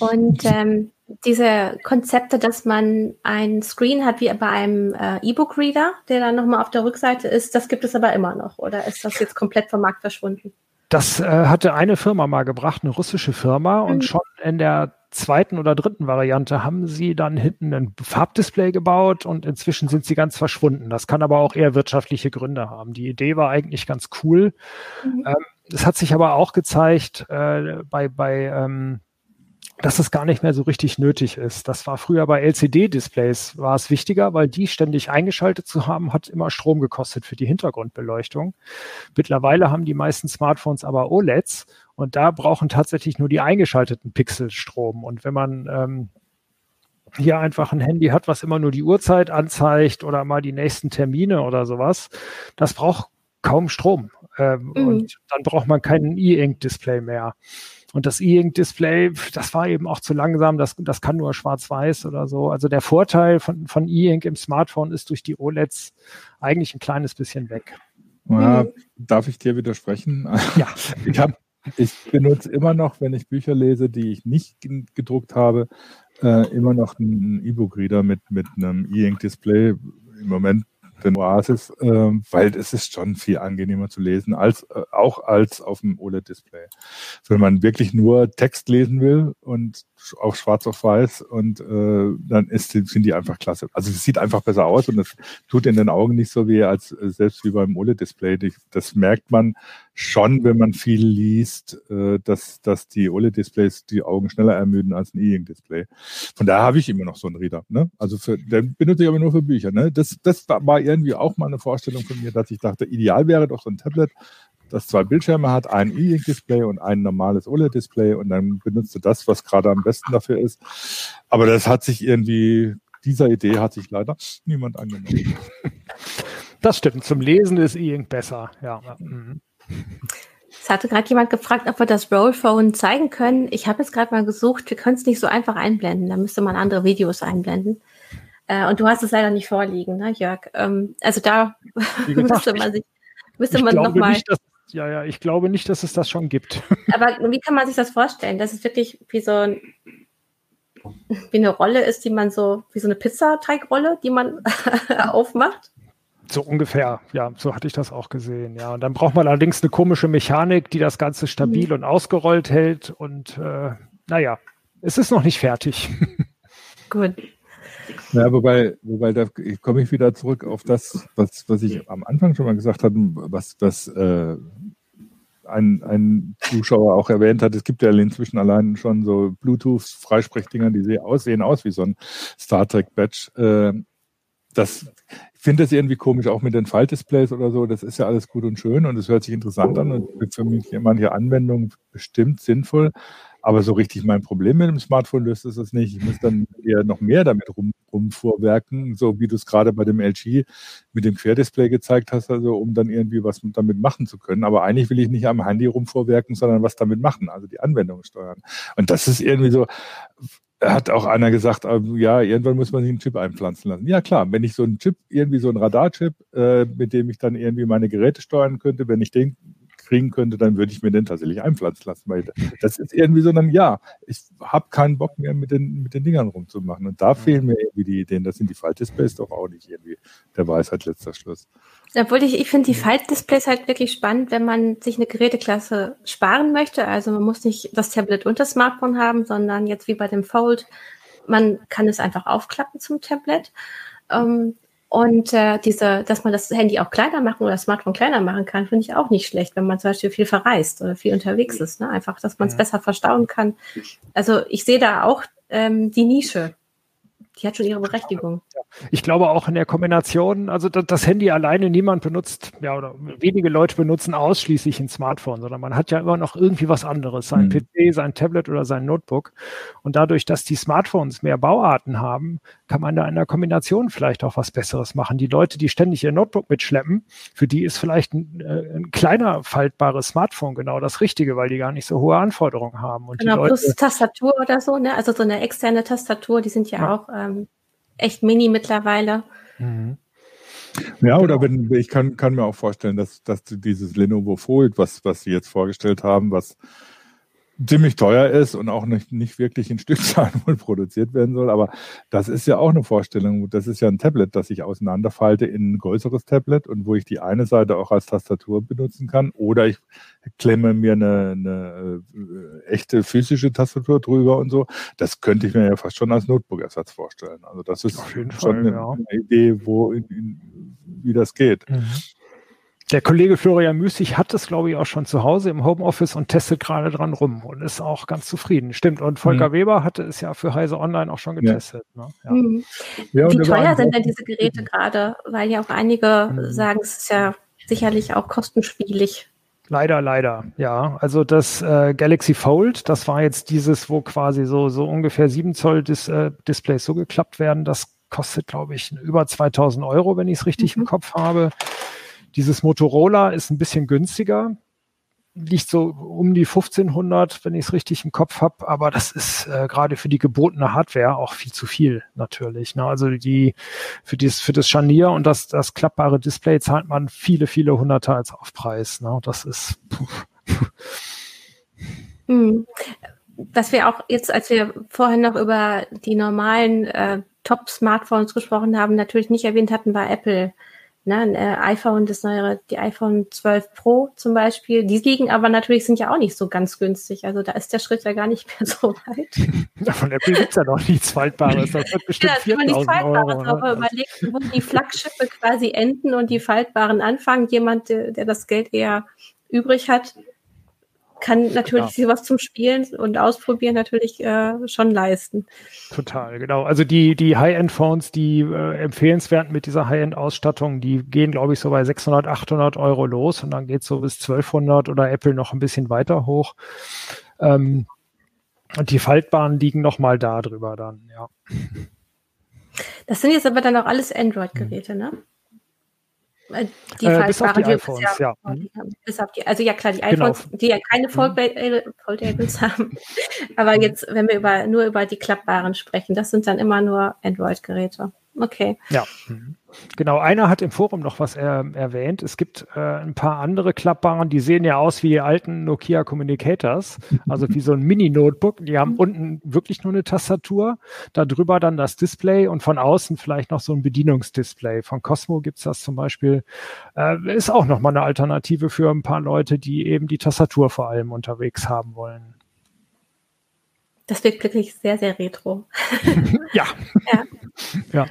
Und ähm, diese Konzepte, dass man ein Screen hat wie bei einem äh, E-Book-Reader, der dann nochmal auf der Rückseite ist, das gibt es aber immer noch. Oder ist das jetzt komplett vom Markt verschwunden? Das äh, hatte eine Firma mal gebracht, eine russische Firma, mhm. und schon in der zweiten oder dritten Variante haben sie dann hinten ein Farbdisplay gebaut und inzwischen sind sie ganz verschwunden. Das kann aber auch eher wirtschaftliche Gründe haben. Die Idee war eigentlich ganz cool. Mhm. Ähm, es hat sich aber auch gezeigt äh, bei, bei ähm, dass es gar nicht mehr so richtig nötig ist. Das war früher bei LCD-Displays, war es wichtiger, weil die ständig eingeschaltet zu haben, hat immer Strom gekostet für die Hintergrundbeleuchtung. Mittlerweile haben die meisten Smartphones aber OLEDs und da brauchen tatsächlich nur die eingeschalteten Pixel Strom. Und wenn man ähm, hier einfach ein Handy hat, was immer nur die Uhrzeit anzeigt oder mal die nächsten Termine oder sowas, das braucht kaum Strom. Ähm, mhm. Und dann braucht man keinen E-Ink-Display mehr. Und das E-Ink-Display, das war eben auch zu langsam, das, das kann nur schwarz-weiß oder so. Also der Vorteil von, von E-Ink im Smartphone ist durch die OLEDs eigentlich ein kleines bisschen weg. Ja, mhm. Darf ich dir widersprechen? Ja. Ich, hab, ich benutze immer noch, wenn ich Bücher lese, die ich nicht gedruckt habe, äh, immer noch einen E-Book-Reader mit, mit einem E-Ink-Display. Im Moment den Oasis, äh, weil es ist schon viel angenehmer zu lesen, als äh, auch als auf dem OLED-Display. Wenn man wirklich nur Text lesen will und auf schwarz auf weiß und äh, dann ist, sind die einfach klasse. Also es sieht einfach besser aus und es tut in den Augen nicht so weh, als äh, selbst wie beim OLED-Display. Das merkt man schon, wenn man viel liest, äh, dass, dass die OLED-Displays die Augen schneller ermüden als ein E-Ink-Display. Von daher habe ich immer noch so einen Reader. Ne? Also für, den benutze ich aber nur für Bücher. Ne? Das, das war irgendwie auch mal eine Vorstellung von mir, dass ich dachte, ideal wäre doch so ein Tablet, das zwei Bildschirme hat, ein E-Ink-Display und ein normales OLED-Display und dann benutzt du das, was gerade am besten dafür ist. Aber das hat sich irgendwie, dieser Idee hat sich leider niemand angenommen. Das stimmt. Zum Lesen ist E-Ink besser, ja. Mhm. Es hatte gerade jemand gefragt, ob wir das Rollphone zeigen können. Ich habe jetzt gerade mal gesucht, wir können es nicht so einfach einblenden. Da müsste man andere Videos einblenden. Äh, und du hast es leider nicht vorliegen, ne, Jörg? Ähm, also da müsste man sich, müsste man nochmal. Ja, ja, ich glaube nicht, dass es das schon gibt. Aber wie kann man sich das vorstellen? Dass es wirklich wie so ein, wie eine Rolle ist, die man so, wie so eine Pizzateigrolle, die man aufmacht? So ungefähr, ja, so hatte ich das auch gesehen, ja. Und dann braucht man allerdings eine komische Mechanik, die das Ganze stabil mhm. und ausgerollt hält. Und äh, naja, es ist noch nicht fertig. Gut. Ja, wobei, wobei da komme ich wieder zurück auf das, was, was ich am Anfang schon mal gesagt hatte, was, was äh, ein, ein Zuschauer auch erwähnt hat. Es gibt ja inzwischen allein schon so Bluetooth-Freisprechdinger, die sehen aus, sehen aus wie so ein Star Trek-Badge. Äh, das, ich finde das irgendwie komisch, auch mit den Faltdisplays oder so. Das ist ja alles gut und schön und es hört sich interessant an und für mich manche Anwendungen bestimmt sinnvoll. Aber so richtig mein Problem mit dem Smartphone löst es das nicht. Ich muss dann eher noch mehr damit rum, rumvorwerken, so wie du es gerade bei dem LG mit dem Querdisplay gezeigt hast, also um dann irgendwie was damit machen zu können. Aber eigentlich will ich nicht am Handy rumvorwerken, sondern was damit machen, also die Anwendung steuern. Und das ist irgendwie so, hat auch einer gesagt, ähm, ja, irgendwann muss man sich einen Chip einpflanzen lassen. Ja klar, wenn ich so einen Chip, irgendwie so einen Radarchip, äh, mit dem ich dann irgendwie meine Geräte steuern könnte, wenn ich den kriegen könnte, dann würde ich mir den tatsächlich einpflanzen lassen. Weil das ist irgendwie so ein, ja, ich habe keinen Bock mehr mit den, mit den Dingern rumzumachen. Und da fehlen mir irgendwie die Ideen. Das sind die Faltdisplays doch auch nicht irgendwie der Weisheit letzter Schluss. Obwohl ich, ich finde die Faltdisplays halt wirklich spannend, wenn man sich eine Geräteklasse sparen möchte. Also man muss nicht das Tablet und das Smartphone haben, sondern jetzt wie bei dem Fold, man kann es einfach aufklappen zum Tablet. Ähm, und äh, diese, dass man das Handy auch kleiner machen oder das Smartphone kleiner machen kann, finde ich auch nicht schlecht, wenn man zum Beispiel viel verreist oder viel unterwegs ist. Ne? Einfach, dass man es ja. besser verstauen kann. Also ich sehe da auch ähm, die Nische. Die hat schon ihre Berechtigung. Ich glaube auch in der Kombination, also das, Handy alleine niemand benutzt, ja, oder wenige Leute benutzen ausschließlich ein Smartphone, sondern man hat ja immer noch irgendwie was anderes, sein mhm. PC, sein Tablet oder sein Notebook. Und dadurch, dass die Smartphones mehr Bauarten haben, kann man da in der Kombination vielleicht auch was Besseres machen. Die Leute, die ständig ihr Notebook mitschleppen, für die ist vielleicht ein, äh, ein kleiner faltbares Smartphone genau das Richtige, weil die gar nicht so hohe Anforderungen haben. Und genau, Leute, plus Tastatur oder so, ne? Also so eine externe Tastatur, die sind ja, ja. auch ähm, echt mini mittlerweile. Mhm. Ja, oder genau. wenn ich kann, kann mir auch vorstellen, dass, dass dieses Lenovo Fold, was, was Sie jetzt vorgestellt haben, was ziemlich teuer ist und auch nicht, nicht wirklich in Stückzahlen wohl produziert werden soll. Aber das ist ja auch eine Vorstellung. Das ist ja ein Tablet, das ich auseinanderfalte in ein größeres Tablet und wo ich die eine Seite auch als Tastatur benutzen kann. Oder ich klemme mir eine, eine äh, echte physische Tastatur drüber und so. Das könnte ich mir ja fast schon als Notebook-Ersatz vorstellen. Also das ist schon Fall, eine, ja. Idee, wo in, in, wie das geht. Mhm. Der Kollege Florian Müßig hat es, glaube ich, auch schon zu Hause im Homeoffice und testet gerade dran rum und ist auch ganz zufrieden. Stimmt. Und Volker mhm. Weber hatte es ja für Heise Online auch schon getestet. Ja. Ne? Ja. Mhm. Ja, Wie teuer sind denn diese Geräte gerade? Weil ja auch einige mhm. sagen, es ist ja sicherlich auch kostenspielig. Leider, leider, ja. Also das äh, Galaxy Fold, das war jetzt dieses, wo quasi so, so ungefähr 7 Zoll Dis, äh, Displays so geklappt werden. Das kostet, glaube ich, über 2000 Euro, wenn ich es richtig mhm. im Kopf habe. Dieses Motorola ist ein bisschen günstiger, liegt so um die 1500, wenn ich es richtig im Kopf habe, aber das ist äh, gerade für die gebotene Hardware auch viel zu viel natürlich. Ne? Also die für das für das Scharnier und das das klappbare Display zahlt man viele viele Hunderter als Aufpreis. Ne? Das ist hm. Was wir auch jetzt, als wir vorhin noch über die normalen äh, Top-Smartphones gesprochen haben, natürlich nicht erwähnt hatten, war Apple Ne, ein äh, iPhone, das neuere, die iPhone 12 Pro zum Beispiel, die liegen aber natürlich, sind ja auch nicht so ganz günstig. Also da ist der Schritt ja gar nicht mehr so weit. Ja, von Apple gibt es ja noch nichts Faltbares. Das wird bestimmt ja, 4000 Euro. Ne? Aber überlegt, wo die Flaggschiffe quasi enden und die Faltbaren anfangen. Jemand, der, der das Geld eher übrig hat, kann natürlich genau. was zum Spielen und Ausprobieren natürlich äh, schon leisten. Total, genau. Also die, die High-End-Phones, die äh, empfehlenswert mit dieser High-End-Ausstattung, die gehen, glaube ich, so bei 600, 800 Euro los und dann geht so bis 1200 oder Apple noch ein bisschen weiter hoch. Ähm, und die Faltbahnen liegen noch mal da drüber dann, ja. Das sind jetzt aber dann auch alles Android-Geräte, ne? Äh, die äh, bis auf die iPhones, ja. ja. Bis auf die, also ja klar, die genau. iPhones, genau. die ja keine Foldables haben. Aber jetzt, wenn wir über, nur über die klappbaren sprechen, das sind dann immer nur Android-Geräte. Okay. Ja. Mhm. Genau, einer hat im Forum noch was er, erwähnt. Es gibt äh, ein paar andere klappbaren, die sehen ja aus wie die alten Nokia Communicators, also wie so ein Mini-Notebook. Die haben unten wirklich nur eine Tastatur, darüber dann das Display und von außen vielleicht noch so ein Bedienungsdisplay. Von Cosmo gibt's das zum Beispiel. Äh, ist auch nochmal eine Alternative für ein paar Leute, die eben die Tastatur vor allem unterwegs haben wollen. Das wirkt wirklich sehr, sehr retro. ja. ja. ja.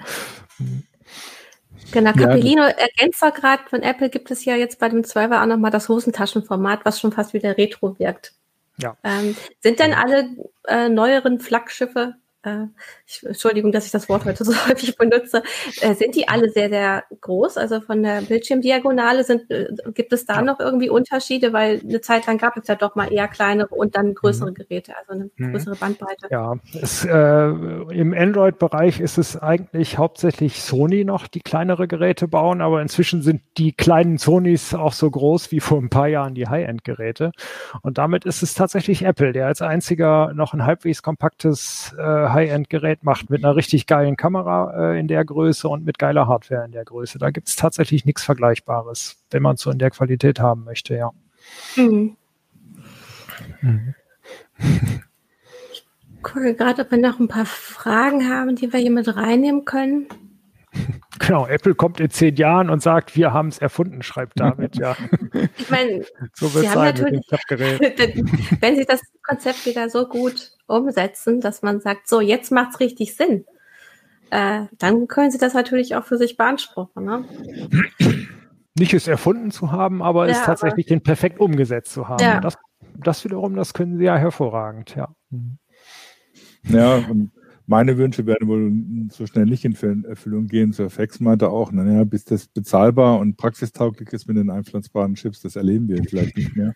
Genau, Capellino ja, ergänzt gerade, von Apple gibt es ja jetzt bei dem 12er auch nochmal das Hosentaschenformat, was schon fast wieder retro wirkt. Ja. Ähm, sind denn alle äh, neueren Flaggschiffe äh, ich, Entschuldigung, dass ich das Wort heute so häufig benutze, äh, sind die alle sehr, sehr groß? Also von der Bildschirmdiagonale sind, äh, gibt es da ja. noch irgendwie Unterschiede? Weil eine Zeit lang gab es ja doch mal eher kleinere und dann größere mhm. Geräte, also eine mhm. größere Bandbreite. Ja, es, äh, im Android-Bereich ist es eigentlich hauptsächlich Sony noch, die kleinere Geräte bauen, aber inzwischen sind die kleinen Sonys auch so groß wie vor ein paar Jahren die High-End-Geräte. Und damit ist es tatsächlich Apple, der als einziger noch ein halbwegs kompaktes äh, High-End-Gerät macht mit einer richtig geilen Kamera äh, in der Größe und mit geiler Hardware in der Größe. Da gibt es tatsächlich nichts Vergleichbares, wenn man es so in der Qualität haben möchte, ja. Mhm. Mhm. Ich gucke gerade, ob wir noch ein paar Fragen haben, die wir hier mit reinnehmen können. Genau, Apple kommt in zehn Jahren und sagt, wir haben es erfunden, schreibt David, ja. Ich meine, so sie haben natürlich, wenn sie das Konzept wieder so gut umsetzen, dass man sagt, so, jetzt macht es richtig Sinn, äh, dann können sie das natürlich auch für sich beanspruchen. Ne? Nicht es erfunden zu haben, aber ja, es tatsächlich aber, den perfekt umgesetzt zu haben. Ja. Das, das wiederum, das können sie ja hervorragend, ja. Ja, und meine Wünsche werden wohl so schnell nicht in Erfüllung gehen. Sir Fax meinte auch, naja, bis das bezahlbar und praxistauglich ist mit den einpflanzbaren Chips, das erleben wir vielleicht nicht mehr.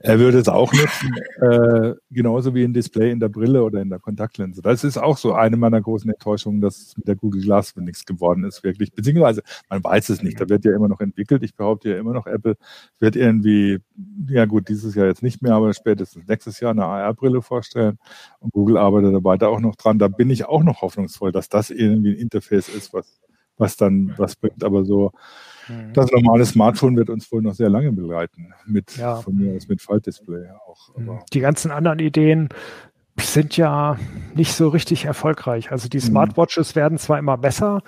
Er würde es auch nutzen, äh, genauso wie ein Display in der Brille oder in der Kontaktlinse. Das ist auch so eine meiner großen Enttäuschungen, dass mit der Google Glass nichts geworden ist, wirklich. Beziehungsweise, man weiß es nicht, da wird ja immer noch entwickelt. Ich behaupte ja immer noch, Apple wird irgendwie, ja gut, dieses Jahr jetzt nicht mehr, aber spätestens nächstes Jahr eine AR-Brille vorstellen. Und Google arbeitet da weiter auch noch dran. Da bin ich auch noch hoffnungsvoll, dass das irgendwie ein Interface ist, was, was dann was bringt. Aber so, mhm. das normale Smartphone wird uns wohl noch sehr lange begleiten. Mit, ja. von mir aus mit Faltdisplay auch. Mhm. Die ganzen anderen Ideen sind ja nicht so richtig erfolgreich. Also die mhm. Smartwatches werden zwar immer besser,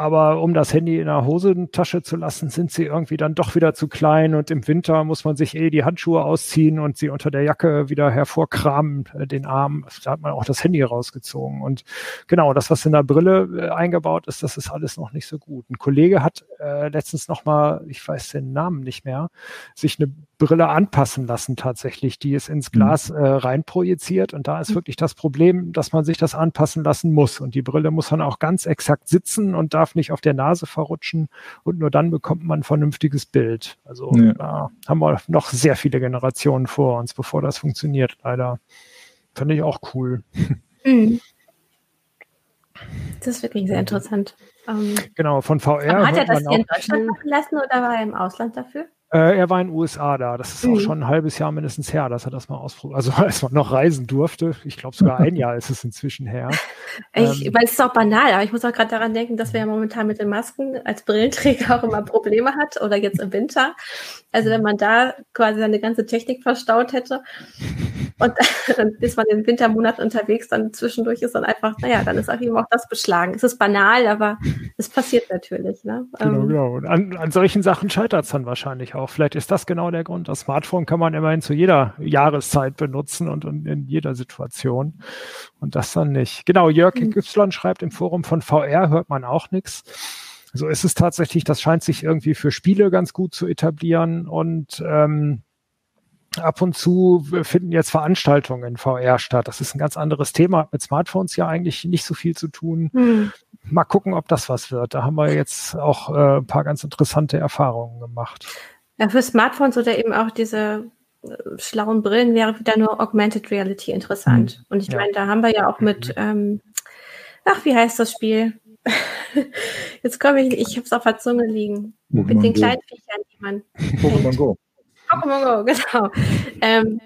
aber um das Handy in der Hosentasche zu lassen, sind sie irgendwie dann doch wieder zu klein und im Winter muss man sich eh die Handschuhe ausziehen und sie unter der Jacke wieder hervorkramen, äh, den Arm. Da hat man auch das Handy rausgezogen. Und genau, das, was in der Brille äh, eingebaut ist, das ist alles noch nicht so gut. Ein Kollege hat äh, letztens nochmal, ich weiß den Namen nicht mehr, sich eine Brille anpassen lassen tatsächlich, die es ins mhm. Glas äh, reinprojiziert. Und da ist mhm. wirklich das Problem, dass man sich das anpassen lassen muss. Und die Brille muss dann auch ganz exakt sitzen und darf nicht auf der Nase verrutschen. Und nur dann bekommt man ein vernünftiges Bild. Also ja. da haben wir noch sehr viele Generationen vor uns, bevor das funktioniert, leider. Finde ich auch cool. Mhm. Das ist wirklich sehr interessant. Ähm, genau, von VR. hat er das hier in Deutschland machen lassen oder war er im Ausland dafür? Äh, er war in den USA da. Das ist mhm. auch schon ein halbes Jahr mindestens her, dass er das mal ausprobiert. Also als man noch reisen durfte. Ich glaube sogar ein Jahr ist es inzwischen her. Ich, ähm, weil es ist auch banal, aber ich muss auch gerade daran denken, dass wir ja momentan mit den Masken als Brillenträger auch immer Probleme hat oder jetzt im Winter. Also wenn man da quasi seine ganze Technik verstaut hätte und dann ist man in den Wintermonaten unterwegs, dann zwischendurch ist dann einfach, naja, dann ist auch eben auch das beschlagen. Es ist banal, aber es passiert natürlich. Ne? Genau, ähm, genau. An, an solchen Sachen scheitert es dann wahrscheinlich auch. Vielleicht ist das genau der Grund. Das Smartphone kann man immerhin zu jeder Jahreszeit benutzen und, und in jeder Situation. Und das dann nicht. Genau, Jörg mhm. Y schreibt im Forum von VR, hört man auch nichts. So ist es tatsächlich, das scheint sich irgendwie für Spiele ganz gut zu etablieren und ähm, ab und zu finden jetzt Veranstaltungen in VR statt. Das ist ein ganz anderes Thema, mit Smartphones ja eigentlich nicht so viel zu tun. Hm. Mal gucken, ob das was wird. Da haben wir jetzt auch äh, ein paar ganz interessante Erfahrungen gemacht. Ja, für Smartphones oder eben auch diese äh, schlauen Brillen wäre wieder nur Augmented Reality interessant. Hm. Und ich ja. meine, da haben wir ja auch mit, ähm, ach, wie heißt das Spiel? Jetzt komme ich, ich habe es auf der Zunge liegen. Pokémon mit den Go. kleinen Viechern, die man. Pokémon Go. Pokémon Go, genau. Ähm,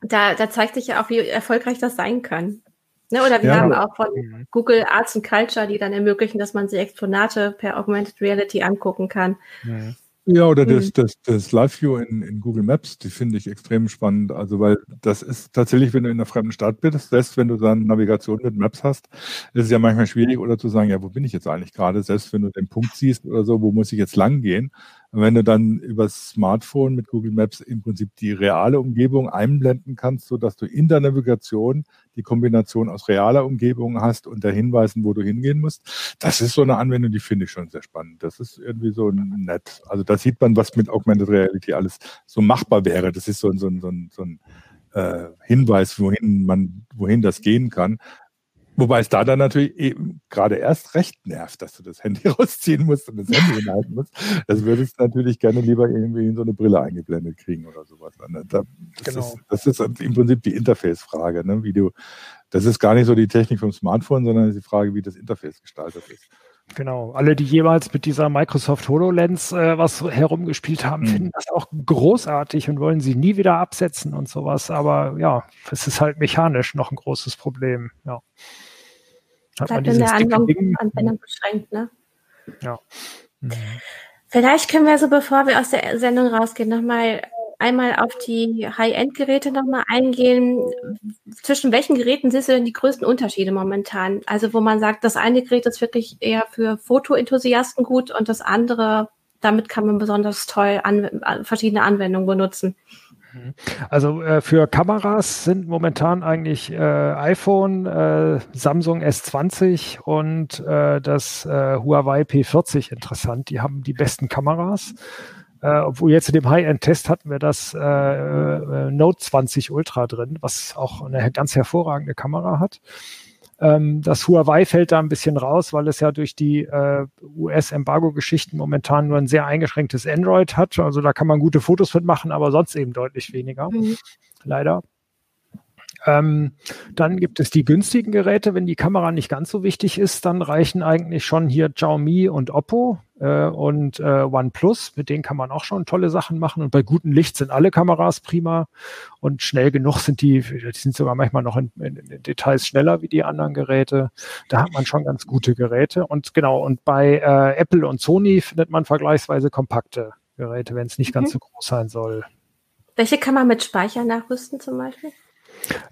da, da zeigt sich ja auch, wie erfolgreich das sein kann. Ne, oder wir ja. haben auch von mhm. Google Arts and Culture, die dann ermöglichen, dass man sich Exponate per Augmented Reality angucken kann. Mhm. Ja, oder mhm. das, das, das Live-View in, in Google Maps, die finde ich extrem spannend. Also, weil das ist tatsächlich, wenn du in einer fremden Stadt bist, selbst wenn du dann Navigation mit Maps hast, ist es ja manchmal schwierig, oder zu sagen, ja, wo bin ich jetzt eigentlich gerade? Selbst wenn du den Punkt siehst oder so, wo muss ich jetzt lang gehen? Und wenn du dann übers Smartphone mit Google Maps im Prinzip die reale Umgebung einblenden kannst, so dass du in der Navigation die Kombination aus realer Umgebung hast und der Hinweisen, wo du hingehen musst, das ist so eine Anwendung, die finde ich schon sehr spannend. Das ist irgendwie so nett. Also da sieht man, was mit Augmented Reality alles so machbar wäre. Das ist so, so, so, so ein äh, Hinweis, wohin man, wohin das gehen kann. Wobei es da dann natürlich eben gerade erst recht nervt, dass du das Handy rausziehen musst und das Handy hinhalten musst. Das würdest du natürlich gerne lieber irgendwie in so eine Brille eingeblendet kriegen oder sowas. Das, genau. ist, das ist im Prinzip die Interface-Frage, ne? wie du, das ist gar nicht so die Technik vom Smartphone, sondern die Frage, wie das Interface gestaltet ist. Genau. Alle, die jemals mit dieser Microsoft HoloLens äh, was herumgespielt haben, mhm. finden das auch großartig und wollen sie nie wieder absetzen und sowas. Aber ja, es ist halt mechanisch noch ein großes Problem. Ja. Hat Bleibt in der Anwendung, Anwendung beschränkt, ne? Ja. Mhm. Vielleicht können wir so, bevor wir aus der Sendung rausgehen, nochmal einmal auf die High-End-Geräte nochmal eingehen. Zwischen welchen Geräten siehst du denn die größten Unterschiede momentan? Also wo man sagt, das eine Gerät ist wirklich eher für Fotoenthusiasten gut und das andere, damit kann man besonders toll an, verschiedene Anwendungen benutzen. Mhm. Also äh, für Kameras sind momentan eigentlich äh, iPhone, äh, Samsung S20 und äh, das äh, Huawei P40 interessant. Die haben die besten Kameras. Äh, obwohl jetzt in dem High-End-Test hatten wir das äh, äh, Note 20 Ultra drin, was auch eine ganz hervorragende Kamera hat. Ähm, das Huawei fällt da ein bisschen raus, weil es ja durch die äh, US-Embargo-Geschichten momentan nur ein sehr eingeschränktes Android hat. Also da kann man gute Fotos mitmachen, aber sonst eben deutlich weniger. Mhm. Leider. Ähm, dann gibt es die günstigen Geräte. Wenn die Kamera nicht ganz so wichtig ist, dann reichen eigentlich schon hier Xiaomi und Oppo äh, und äh, OnePlus. Mit denen kann man auch schon tolle Sachen machen. Und bei gutem Licht sind alle Kameras prima. Und schnell genug sind die, die sind sogar manchmal noch in, in, in Details schneller wie die anderen Geräte. Da hat man schon ganz gute Geräte. Und genau, und bei äh, Apple und Sony findet man vergleichsweise kompakte Geräte, wenn es nicht mhm. ganz so groß sein soll. Welche kann man mit Speicher nachrüsten zum Beispiel?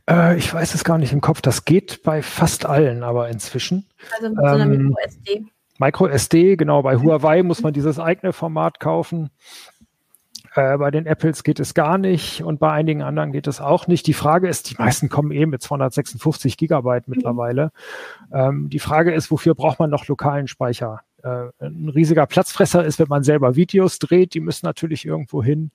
Äh, ich weiß es gar nicht im Kopf. Das geht bei fast allen, aber inzwischen. Also mit so einer ähm, MicroSD. MicroSD, genau. Bei Huawei muss man dieses eigene Format kaufen. Äh, bei den Apples geht es gar nicht und bei einigen anderen geht es auch nicht. Die Frage ist, die meisten kommen eben mit 256 Gigabyte mittlerweile. Mhm. Ähm, die Frage ist, wofür braucht man noch lokalen Speicher? Äh, ein riesiger Platzfresser ist, wenn man selber Videos dreht, die müssen natürlich irgendwo hin.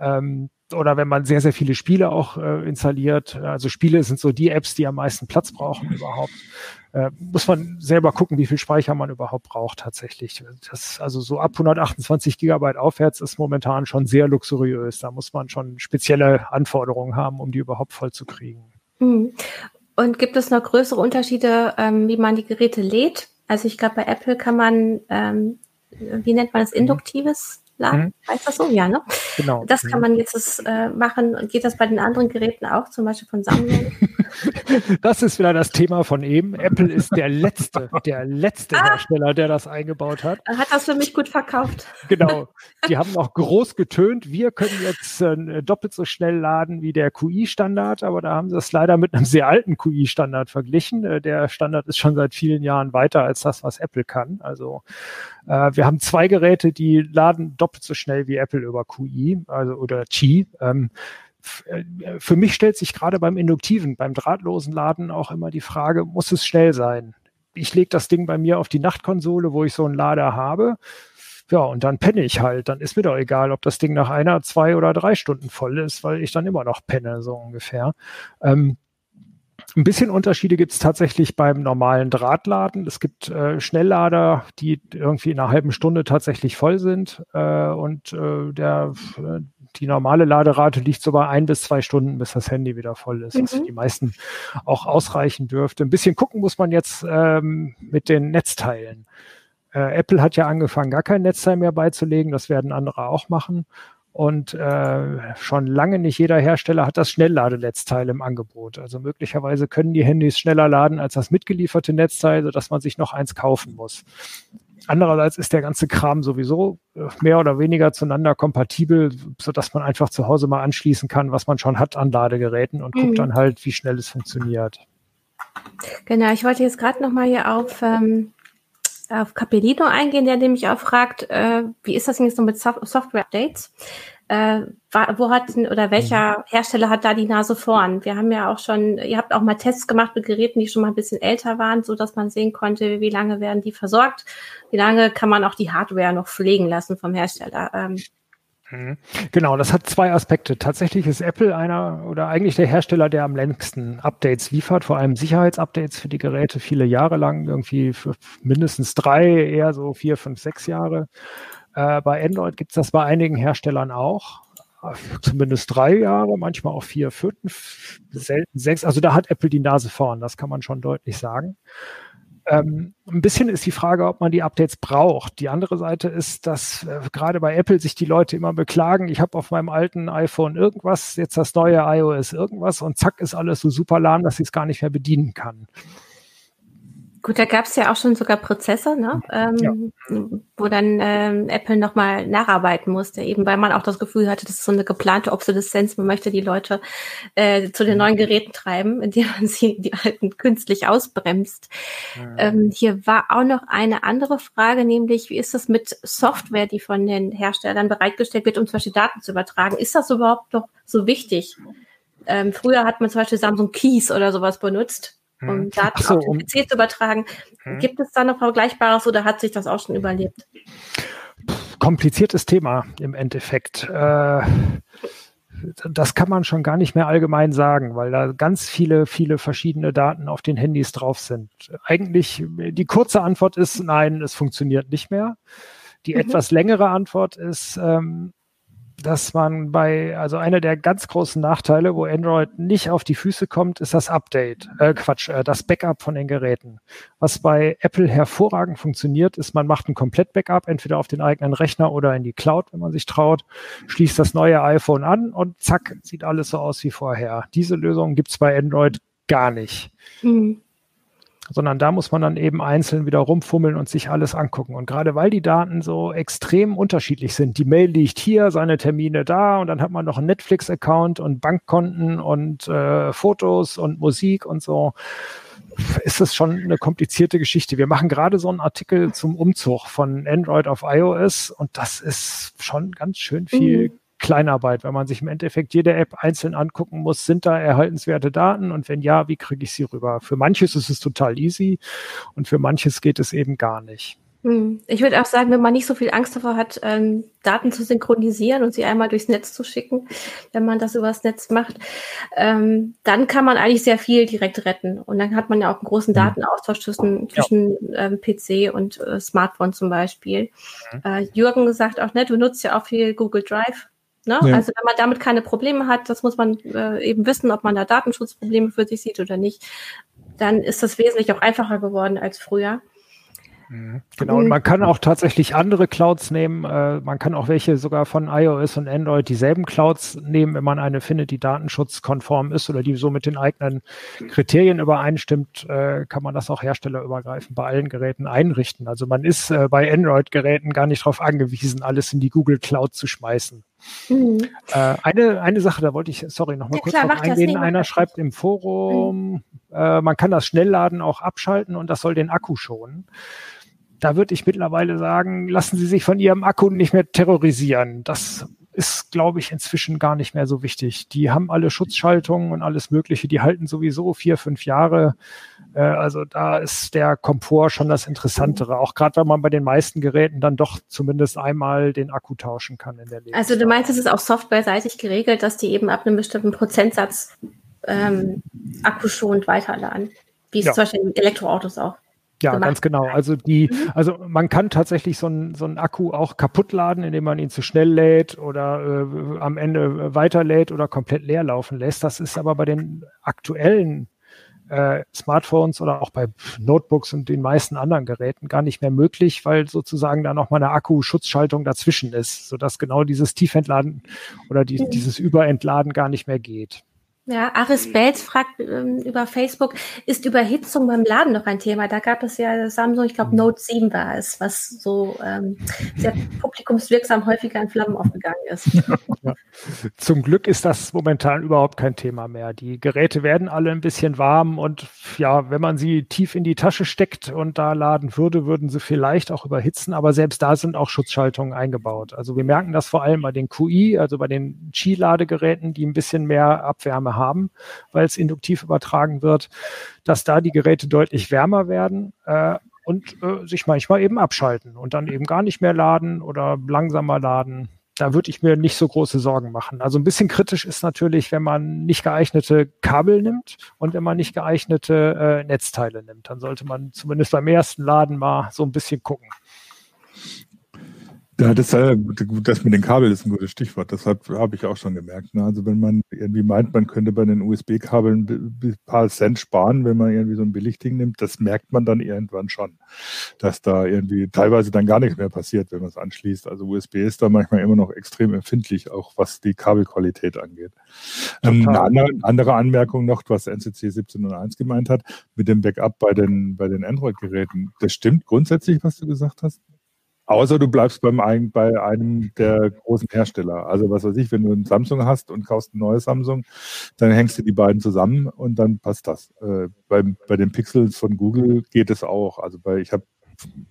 Ähm, oder wenn man sehr, sehr viele Spiele auch äh, installiert. Also Spiele sind so die Apps, die am meisten Platz brauchen überhaupt. Äh, muss man selber gucken, wie viel Speicher man überhaupt braucht tatsächlich. Das, also so ab 128 Gigabyte aufwärts ist momentan schon sehr luxuriös. Da muss man schon spezielle Anforderungen haben, um die überhaupt voll zu kriegen. Mhm. Und gibt es noch größere Unterschiede, ähm, wie man die Geräte lädt? Also ich glaube, bei Apple kann man, ähm, wie nennt man das, mhm. induktives Laden. Mhm. Heißt das so? Ja, ne? Genau. Das kann mhm. man jetzt das, äh, machen. Und geht das bei den anderen Geräten auch, zum Beispiel von Samsung? das ist wieder das Thema von eben. Apple ist der letzte, der letzte ah. Hersteller, der das eingebaut hat. Er hat das für mich gut verkauft. Genau. Die haben auch groß getönt. Wir können jetzt äh, doppelt so schnell laden wie der QI-Standard, aber da haben sie es leider mit einem sehr alten QI-Standard verglichen. Äh, der Standard ist schon seit vielen Jahren weiter als das, was Apple kann. Also äh, wir haben zwei Geräte, die laden doppelt so schnell wie Apple über QI, also oder Qi. Ähm, äh, für mich stellt sich gerade beim induktiven, beim drahtlosen Laden auch immer die Frage, muss es schnell sein? Ich lege das Ding bei mir auf die Nachtkonsole, wo ich so einen Lader habe. Ja, und dann penne ich halt. Dann ist mir doch egal, ob das Ding nach einer, zwei oder drei Stunden voll ist, weil ich dann immer noch penne, so ungefähr. Ähm, ein bisschen Unterschiede gibt es tatsächlich beim normalen Drahtladen. Es gibt äh, Schnelllader, die irgendwie in einer halben Stunde tatsächlich voll sind. Äh, und äh, der, äh, die normale Laderate liegt so bei ein bis zwei Stunden, bis das Handy wieder voll ist, mhm. was für die meisten auch ausreichen dürfte. Ein bisschen gucken muss man jetzt ähm, mit den Netzteilen. Äh, Apple hat ja angefangen, gar kein Netzteil mehr beizulegen. Das werden andere auch machen. Und äh, schon lange nicht jeder Hersteller hat das Schnellladenetzteil im Angebot. Also möglicherweise können die Handys schneller laden als das mitgelieferte Netzteil, sodass man sich noch eins kaufen muss. Andererseits ist der ganze Kram sowieso äh, mehr oder weniger zueinander kompatibel, sodass man einfach zu Hause mal anschließen kann, was man schon hat an Ladegeräten und mhm. guckt dann halt, wie schnell es funktioniert. Genau, ich wollte jetzt gerade noch mal hier auf ähm, auf Capellino eingehen, der nämlich auch fragt, äh, wie ist das denn jetzt noch mit Sof Software-Updates? Äh, wo hat oder welcher mhm. Hersteller hat da die Nase vorn? Wir haben ja auch schon, ihr habt auch mal Tests gemacht mit Geräten, die schon mal ein bisschen älter waren, so dass man sehen konnte, wie lange werden die versorgt, wie lange kann man auch die Hardware noch pflegen lassen vom Hersteller. Ähm. Genau, das hat zwei Aspekte. Tatsächlich ist Apple einer oder eigentlich der Hersteller, der am längsten Updates liefert, vor allem Sicherheitsupdates für die Geräte, viele Jahre lang, irgendwie für mindestens drei, eher so vier, fünf, sechs Jahre. Äh, bei Android gibt es das bei einigen Herstellern auch. Zumindest drei Jahre, manchmal auch vier, fünf, selten sechs. Also da hat Apple die Nase vorn, das kann man schon deutlich sagen. Ähm, ein bisschen ist die Frage, ob man die Updates braucht. Die andere Seite ist, dass äh, gerade bei Apple sich die Leute immer beklagen, ich habe auf meinem alten iPhone irgendwas, jetzt das neue iOS irgendwas und zack ist alles so super lahm, dass ich es gar nicht mehr bedienen kann. Gut, da gab es ja auch schon sogar Prozesse, ne? Ähm, ja. wo dann ähm, Apple nochmal nacharbeiten musste, eben weil man auch das Gefühl hatte, das ist so eine geplante Obsoleszenz, man möchte die Leute äh, zu den neuen Geräten treiben, indem man sie die alten künstlich ausbremst. Ja. Ähm, hier war auch noch eine andere Frage, nämlich wie ist das mit Software, die von den Herstellern bereitgestellt wird, um zum Beispiel Daten zu übertragen? Ist das überhaupt noch so wichtig? Ähm, früher hat man zum Beispiel Samsung Keys oder sowas benutzt um hm. Daten so, auf den PC zu übertragen. Hm. Gibt es da noch Vergleichbares oder hat sich das auch schon überlebt? Kompliziertes Thema im Endeffekt. Äh, das kann man schon gar nicht mehr allgemein sagen, weil da ganz viele, viele verschiedene Daten auf den Handys drauf sind. Eigentlich, die kurze Antwort ist, nein, es funktioniert nicht mehr. Die mhm. etwas längere Antwort ist, ähm, dass man bei, also einer der ganz großen Nachteile, wo Android nicht auf die Füße kommt, ist das Update, äh, Quatsch, äh, das Backup von den Geräten. Was bei Apple hervorragend funktioniert, ist, man macht ein Komplett-Backup, entweder auf den eigenen Rechner oder in die Cloud, wenn man sich traut, schließt das neue iPhone an und zack, sieht alles so aus wie vorher. Diese Lösung gibt's bei Android gar nicht. Mhm sondern da muss man dann eben einzeln wieder rumfummeln und sich alles angucken. Und gerade weil die Daten so extrem unterschiedlich sind, die Mail liegt hier, seine Termine da und dann hat man noch einen Netflix-Account und Bankkonten und äh, Fotos und Musik und so, ist das schon eine komplizierte Geschichte. Wir machen gerade so einen Artikel zum Umzug von Android auf iOS und das ist schon ganz schön viel mhm. Kleinarbeit, weil man sich im Endeffekt jede App einzeln angucken muss, sind da erhaltenswerte Daten und wenn ja, wie kriege ich sie rüber? Für manches ist es total easy und für manches geht es eben gar nicht. Hm. Ich würde auch sagen, wenn man nicht so viel Angst davor hat, ähm, Daten zu synchronisieren und sie einmal durchs Netz zu schicken, wenn man das übers Netz macht, ähm, dann kann man eigentlich sehr viel direkt retten. Und dann hat man ja auch einen großen hm. Datenaustausch zwischen, zwischen ähm, PC und äh, Smartphone zum Beispiel. Mhm. Äh, Jürgen sagt auch, ne, du nutzt ja auch viel Google Drive. Ne? Ja. Also wenn man damit keine Probleme hat, das muss man äh, eben wissen, ob man da Datenschutzprobleme für sich sieht oder nicht, dann ist das wesentlich auch einfacher geworden als früher. Mhm. Genau, und man kann auch tatsächlich andere Clouds nehmen. Äh, man kann auch welche sogar von iOS und Android dieselben Clouds nehmen, wenn man eine findet, die datenschutzkonform ist oder die so mit den eigenen Kriterien übereinstimmt, äh, kann man das auch herstellerübergreifend bei allen Geräten einrichten. Also man ist äh, bei Android-Geräten gar nicht darauf angewiesen, alles in die Google Cloud zu schmeißen. Mhm. Äh, eine, eine Sache, da wollte ich, sorry, nochmal ja, kurz klar, drauf eingehen. Einer schreibt im Forum, mhm. äh, man kann das Schnellladen auch abschalten und das soll den Akku schonen da würde ich mittlerweile sagen, lassen Sie sich von Ihrem Akku nicht mehr terrorisieren. Das ist, glaube ich, inzwischen gar nicht mehr so wichtig. Die haben alle Schutzschaltungen und alles Mögliche. Die halten sowieso vier, fünf Jahre. Äh, also da ist der Komfort schon das Interessantere. Auch gerade, wenn man bei den meisten Geräten dann doch zumindest einmal den Akku tauschen kann in der Lebensdauer. Also du meinst, es ist auch softwareseitig geregelt, dass die eben ab einem bestimmten Prozentsatz ähm, akkuschonend weiterladen. Wie es ja. zum Beispiel in Elektroautos auch. Ja, gemacht. ganz genau. Also die, mhm. also man kann tatsächlich so einen so einen Akku auch kaputt laden, indem man ihn zu schnell lädt oder äh, am Ende weiterlädt oder komplett leer laufen lässt. Das ist aber bei den aktuellen äh, Smartphones oder auch bei Notebooks und den meisten anderen Geräten gar nicht mehr möglich, weil sozusagen da noch mal eine Akkuschutzschaltung dazwischen ist, sodass genau dieses Tiefentladen oder die, mhm. dieses Überentladen gar nicht mehr geht. Ja, Aris Belz fragt ähm, über Facebook, ist Überhitzung beim Laden noch ein Thema? Da gab es ja Samsung, ich glaube Note 7 war es, was so ähm, sehr publikumswirksam häufiger in Flammen aufgegangen ist. Ja. Zum Glück ist das momentan überhaupt kein Thema mehr. Die Geräte werden alle ein bisschen warm und ja, wenn man sie tief in die Tasche steckt und da laden würde, würden sie vielleicht auch überhitzen, aber selbst da sind auch Schutzschaltungen eingebaut. Also wir merken das vor allem bei den QI, also bei den Qi-Ladegeräten, die ein bisschen mehr Abwärme haben, weil es induktiv übertragen wird, dass da die Geräte deutlich wärmer werden äh, und äh, sich manchmal eben abschalten und dann eben gar nicht mehr laden oder langsamer laden. Da würde ich mir nicht so große Sorgen machen. Also ein bisschen kritisch ist natürlich, wenn man nicht geeignete Kabel nimmt und wenn man nicht geeignete äh, Netzteile nimmt. Dann sollte man zumindest beim ersten Laden mal so ein bisschen gucken. Ja, das, äh, das mit den Kabeln ist ein gutes Stichwort. Das habe ich auch schon gemerkt. Ne? Also wenn man irgendwie meint, man könnte bei den USB-Kabeln ein paar Cent sparen, wenn man irgendwie so ein Billigding nimmt, das merkt man dann irgendwann schon, dass da irgendwie teilweise dann gar nichts mehr passiert, wenn man es anschließt. Also USB ist da manchmal immer noch extrem empfindlich, auch was die Kabelqualität angeht. Ähm, eine andere, andere, Anmerkung noch, was NCC 1701 gemeint hat, mit dem Backup bei den, bei den Android-Geräten. Das stimmt grundsätzlich, was du gesagt hast? Außer du bleibst beim bei einem der großen Hersteller. Also was weiß ich, wenn du ein Samsung hast und kaufst ein neues Samsung, dann hängst du die beiden zusammen und dann passt das. Äh, bei, bei den Pixels von Google geht es auch. Also bei, ich habe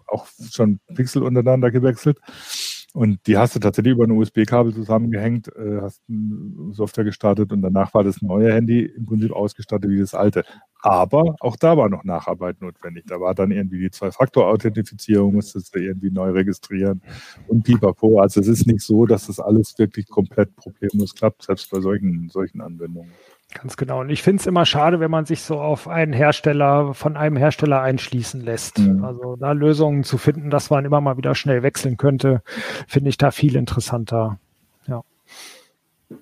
auch schon Pixel untereinander gewechselt. Und die hast du tatsächlich über ein USB-Kabel zusammengehängt, äh, hast eine Software gestartet und danach war das neue Handy im Prinzip ausgestattet wie das alte. Aber auch da war noch Nacharbeit notwendig. Da war dann irgendwie die Zwei-Faktor-Authentifizierung, musstest du irgendwie neu registrieren und pipapo. Also es ist nicht so, dass das alles wirklich komplett problemlos klappt, selbst bei solchen, solchen Anwendungen. Ganz genau. Und ich finde es immer schade, wenn man sich so auf einen Hersteller, von einem Hersteller einschließen lässt. Mhm. Also da Lösungen zu finden, dass man immer mal wieder schnell wechseln könnte, finde ich da viel interessanter. Ja.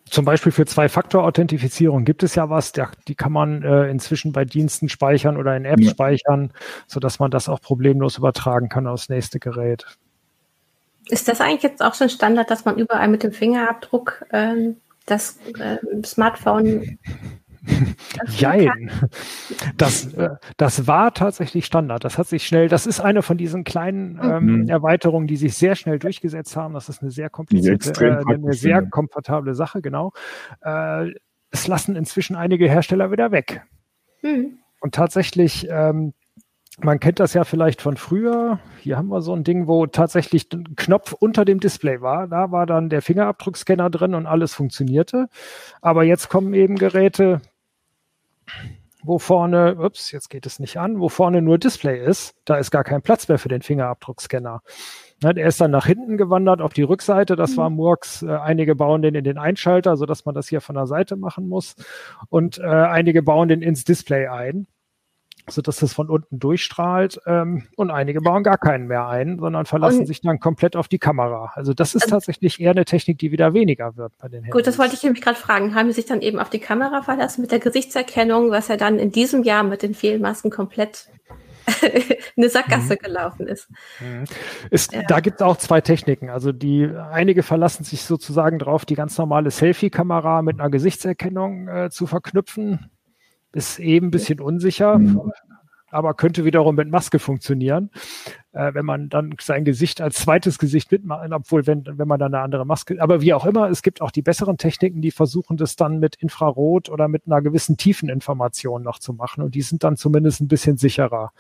Zum Beispiel für Zwei-Faktor-Authentifizierung gibt es ja was, der, die kann man äh, inzwischen bei Diensten speichern oder in Apps ja. speichern, sodass man das auch problemlos übertragen kann aufs nächste Gerät. Ist das eigentlich jetzt auch schon Standard, dass man überall mit dem Fingerabdruck ähm, das äh, Smartphone Jein. Das, das war tatsächlich Standard. Das hat sich schnell, das ist eine von diesen kleinen ähm, mhm. Erweiterungen, die sich sehr schnell durchgesetzt haben. Das ist eine sehr komplizierte, äh, eine sehr komfortable Sache, genau. Äh, es lassen inzwischen einige Hersteller wieder weg. Mhm. Und tatsächlich ähm, man kennt das ja vielleicht von früher. Hier haben wir so ein Ding, wo tatsächlich ein Knopf unter dem Display war. Da war dann der Fingerabdruckscanner drin und alles funktionierte. Aber jetzt kommen eben Geräte, wo vorne, ups, jetzt geht es nicht an, wo vorne nur Display ist. Da ist gar kein Platz mehr für den Fingerabdruckscanner. Ne, der ist dann nach hinten gewandert auf die Rückseite. Das war mhm. Murks. Äh, einige bauen den in den Einschalter, sodass man das hier von der Seite machen muss. Und äh, einige bauen den ins Display ein so dass das von unten durchstrahlt. Ähm, und einige bauen gar keinen mehr ein, sondern verlassen und, sich dann komplett auf die Kamera. Also das ist äh, tatsächlich eher eine Technik, die wieder weniger wird bei den Handys. Gut, das wollte ich nämlich gerade fragen. Haben Sie sich dann eben auf die Kamera verlassen mit der Gesichtserkennung, was ja dann in diesem Jahr mit den vielen Masken komplett eine Sackgasse mhm. gelaufen ist. Mhm. ist ja. Da gibt es auch zwei Techniken. Also die einige verlassen sich sozusagen darauf, die ganz normale Selfie-Kamera mit einer Gesichtserkennung äh, zu verknüpfen. Ist eben ein bisschen unsicher, mhm. aber könnte wiederum mit Maske funktionieren, äh, wenn man dann sein Gesicht als zweites Gesicht mitmacht, obwohl wenn, wenn man dann eine andere Maske, aber wie auch immer, es gibt auch die besseren Techniken, die versuchen das dann mit Infrarot oder mit einer gewissen Tiefeninformation noch zu machen und die sind dann zumindest ein bisschen sicherer.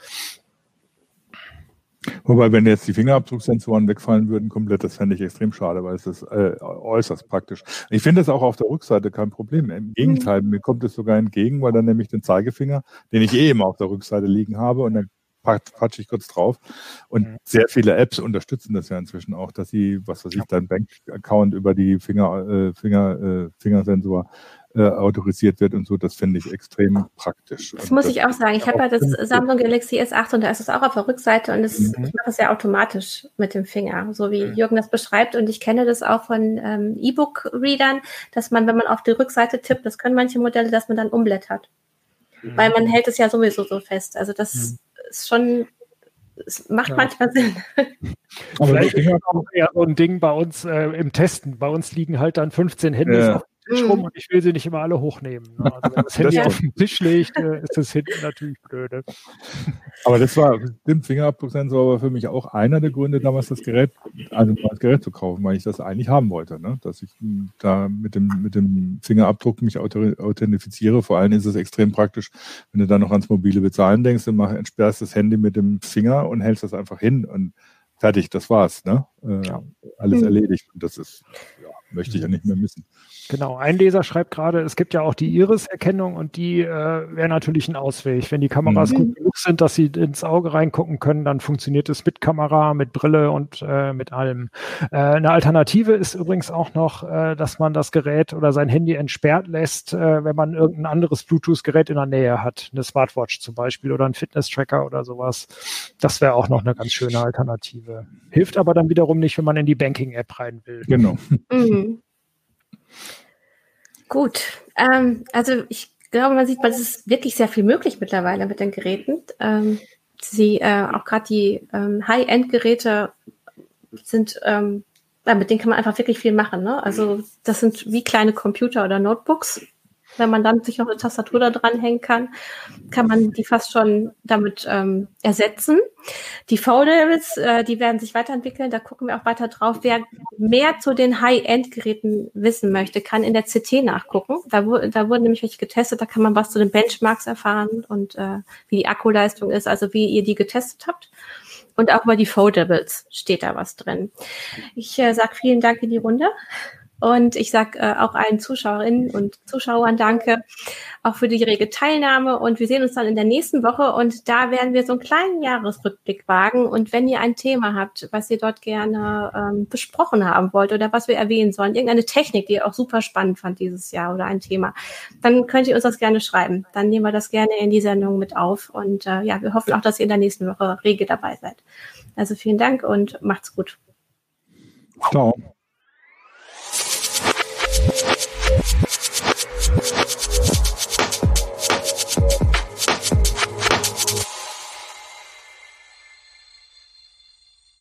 Wobei, wenn jetzt die Fingerabdrucksensoren wegfallen würden, komplett, das fände ich extrem schade, weil es ist äh, äußerst praktisch. Ich finde es auch auf der Rückseite kein Problem. Im Gegenteil, mir kommt es sogar entgegen, weil dann nämlich den Zeigefinger, den ich eh immer auf der Rückseite liegen habe und dann quatsche ich kurz drauf. Und mhm. sehr viele Apps unterstützen das ja inzwischen auch, dass sie, was weiß ich, dein Bank-Account über die Finger, äh, Finger, äh, Fingersensor äh, autorisiert wird und so, das finde ich extrem praktisch. Das und muss das ich auch sagen. Ich habe ja das Samsung Galaxy S8 und da ist es auch auf der Rückseite und es, mhm. ich mache es ja automatisch mit dem Finger, so wie mhm. Jürgen das beschreibt. Und ich kenne das auch von ähm, E-Book-Readern, dass man, wenn man auf die Rückseite tippt, das können manche Modelle, dass man dann umblättert. Mhm. Weil man hält es ja sowieso so fest. Also das mhm. ist schon es macht ja. manchmal Sinn. Aber Vielleicht ist auch eher so ein Ding bei uns äh, im Testen. Bei uns liegen halt dann 15 Handys ja. auf Tisch rum mhm. und ich will sie nicht immer alle hochnehmen. Ne? Also wenn das Handy das auf den Tisch legt, äh, ist das hinten natürlich blöde. Aber das war, stimmt, Fingerabdrucksensor war für mich auch einer der Gründe, damals das Gerät, also das Gerät zu kaufen, weil ich das eigentlich haben wollte, ne? dass ich da mit dem, mit dem Fingerabdruck mich authentifiziere. Vor allem ist es extrem praktisch, wenn du dann noch ans mobile Bezahlen denkst, dann mach, entsperrst das Handy mit dem Finger und hältst das einfach hin und fertig, das war's. Ne? Äh, ja. Alles mhm. erledigt. Und das ist, ja, möchte ich ja nicht mehr missen. Genau, ein Leser schreibt gerade, es gibt ja auch die Iris-Erkennung und die äh, wäre natürlich ein Ausweg. Wenn die Kameras mhm. gut genug sind, dass sie ins Auge reingucken können, dann funktioniert es mit Kamera, mit Brille und äh, mit allem. Äh, eine Alternative ist übrigens auch noch, äh, dass man das Gerät oder sein Handy entsperrt lässt, äh, wenn man irgendein anderes Bluetooth-Gerät in der Nähe hat. Eine Smartwatch zum Beispiel oder ein Fitness-Tracker oder sowas. Das wäre auch noch eine ganz schöne Alternative. Hilft aber dann wiederum nicht, wenn man in die Banking-App rein will. Genau. Mhm. Gut, ähm, also ich glaube, man sieht, es ist wirklich sehr viel möglich mittlerweile mit den Geräten. Ähm, sie, äh, auch gerade die ähm, High-End-Geräte sind, ähm, ja, mit denen kann man einfach wirklich viel machen. Ne? Also das sind wie kleine Computer oder Notebooks, wenn man dann sich noch eine Tastatur da dranhängen kann, kann man die fast schon damit ähm, ersetzen. Die Foldables, äh, die werden sich weiterentwickeln, da gucken wir auch weiter drauf. Wer mehr zu den High-End-Geräten wissen möchte, kann in der CT nachgucken. Da, da wurden nämlich welche getestet, da kann man was zu den Benchmarks erfahren und äh, wie die Akkuleistung ist, also wie ihr die getestet habt. und auch über die Foldables steht da was drin. Ich äh, sage vielen Dank in die Runde. Und ich sage äh, auch allen Zuschauerinnen und Zuschauern danke, auch für die rege Teilnahme. Und wir sehen uns dann in der nächsten Woche. Und da werden wir so einen kleinen Jahresrückblick wagen. Und wenn ihr ein Thema habt, was ihr dort gerne ähm, besprochen haben wollt oder was wir erwähnen sollen, irgendeine Technik, die ihr auch super spannend fand dieses Jahr oder ein Thema, dann könnt ihr uns das gerne schreiben. Dann nehmen wir das gerne in die Sendung mit auf. Und äh, ja, wir hoffen auch, dass ihr in der nächsten Woche rege dabei seid. Also vielen Dank und macht's gut. Ciao.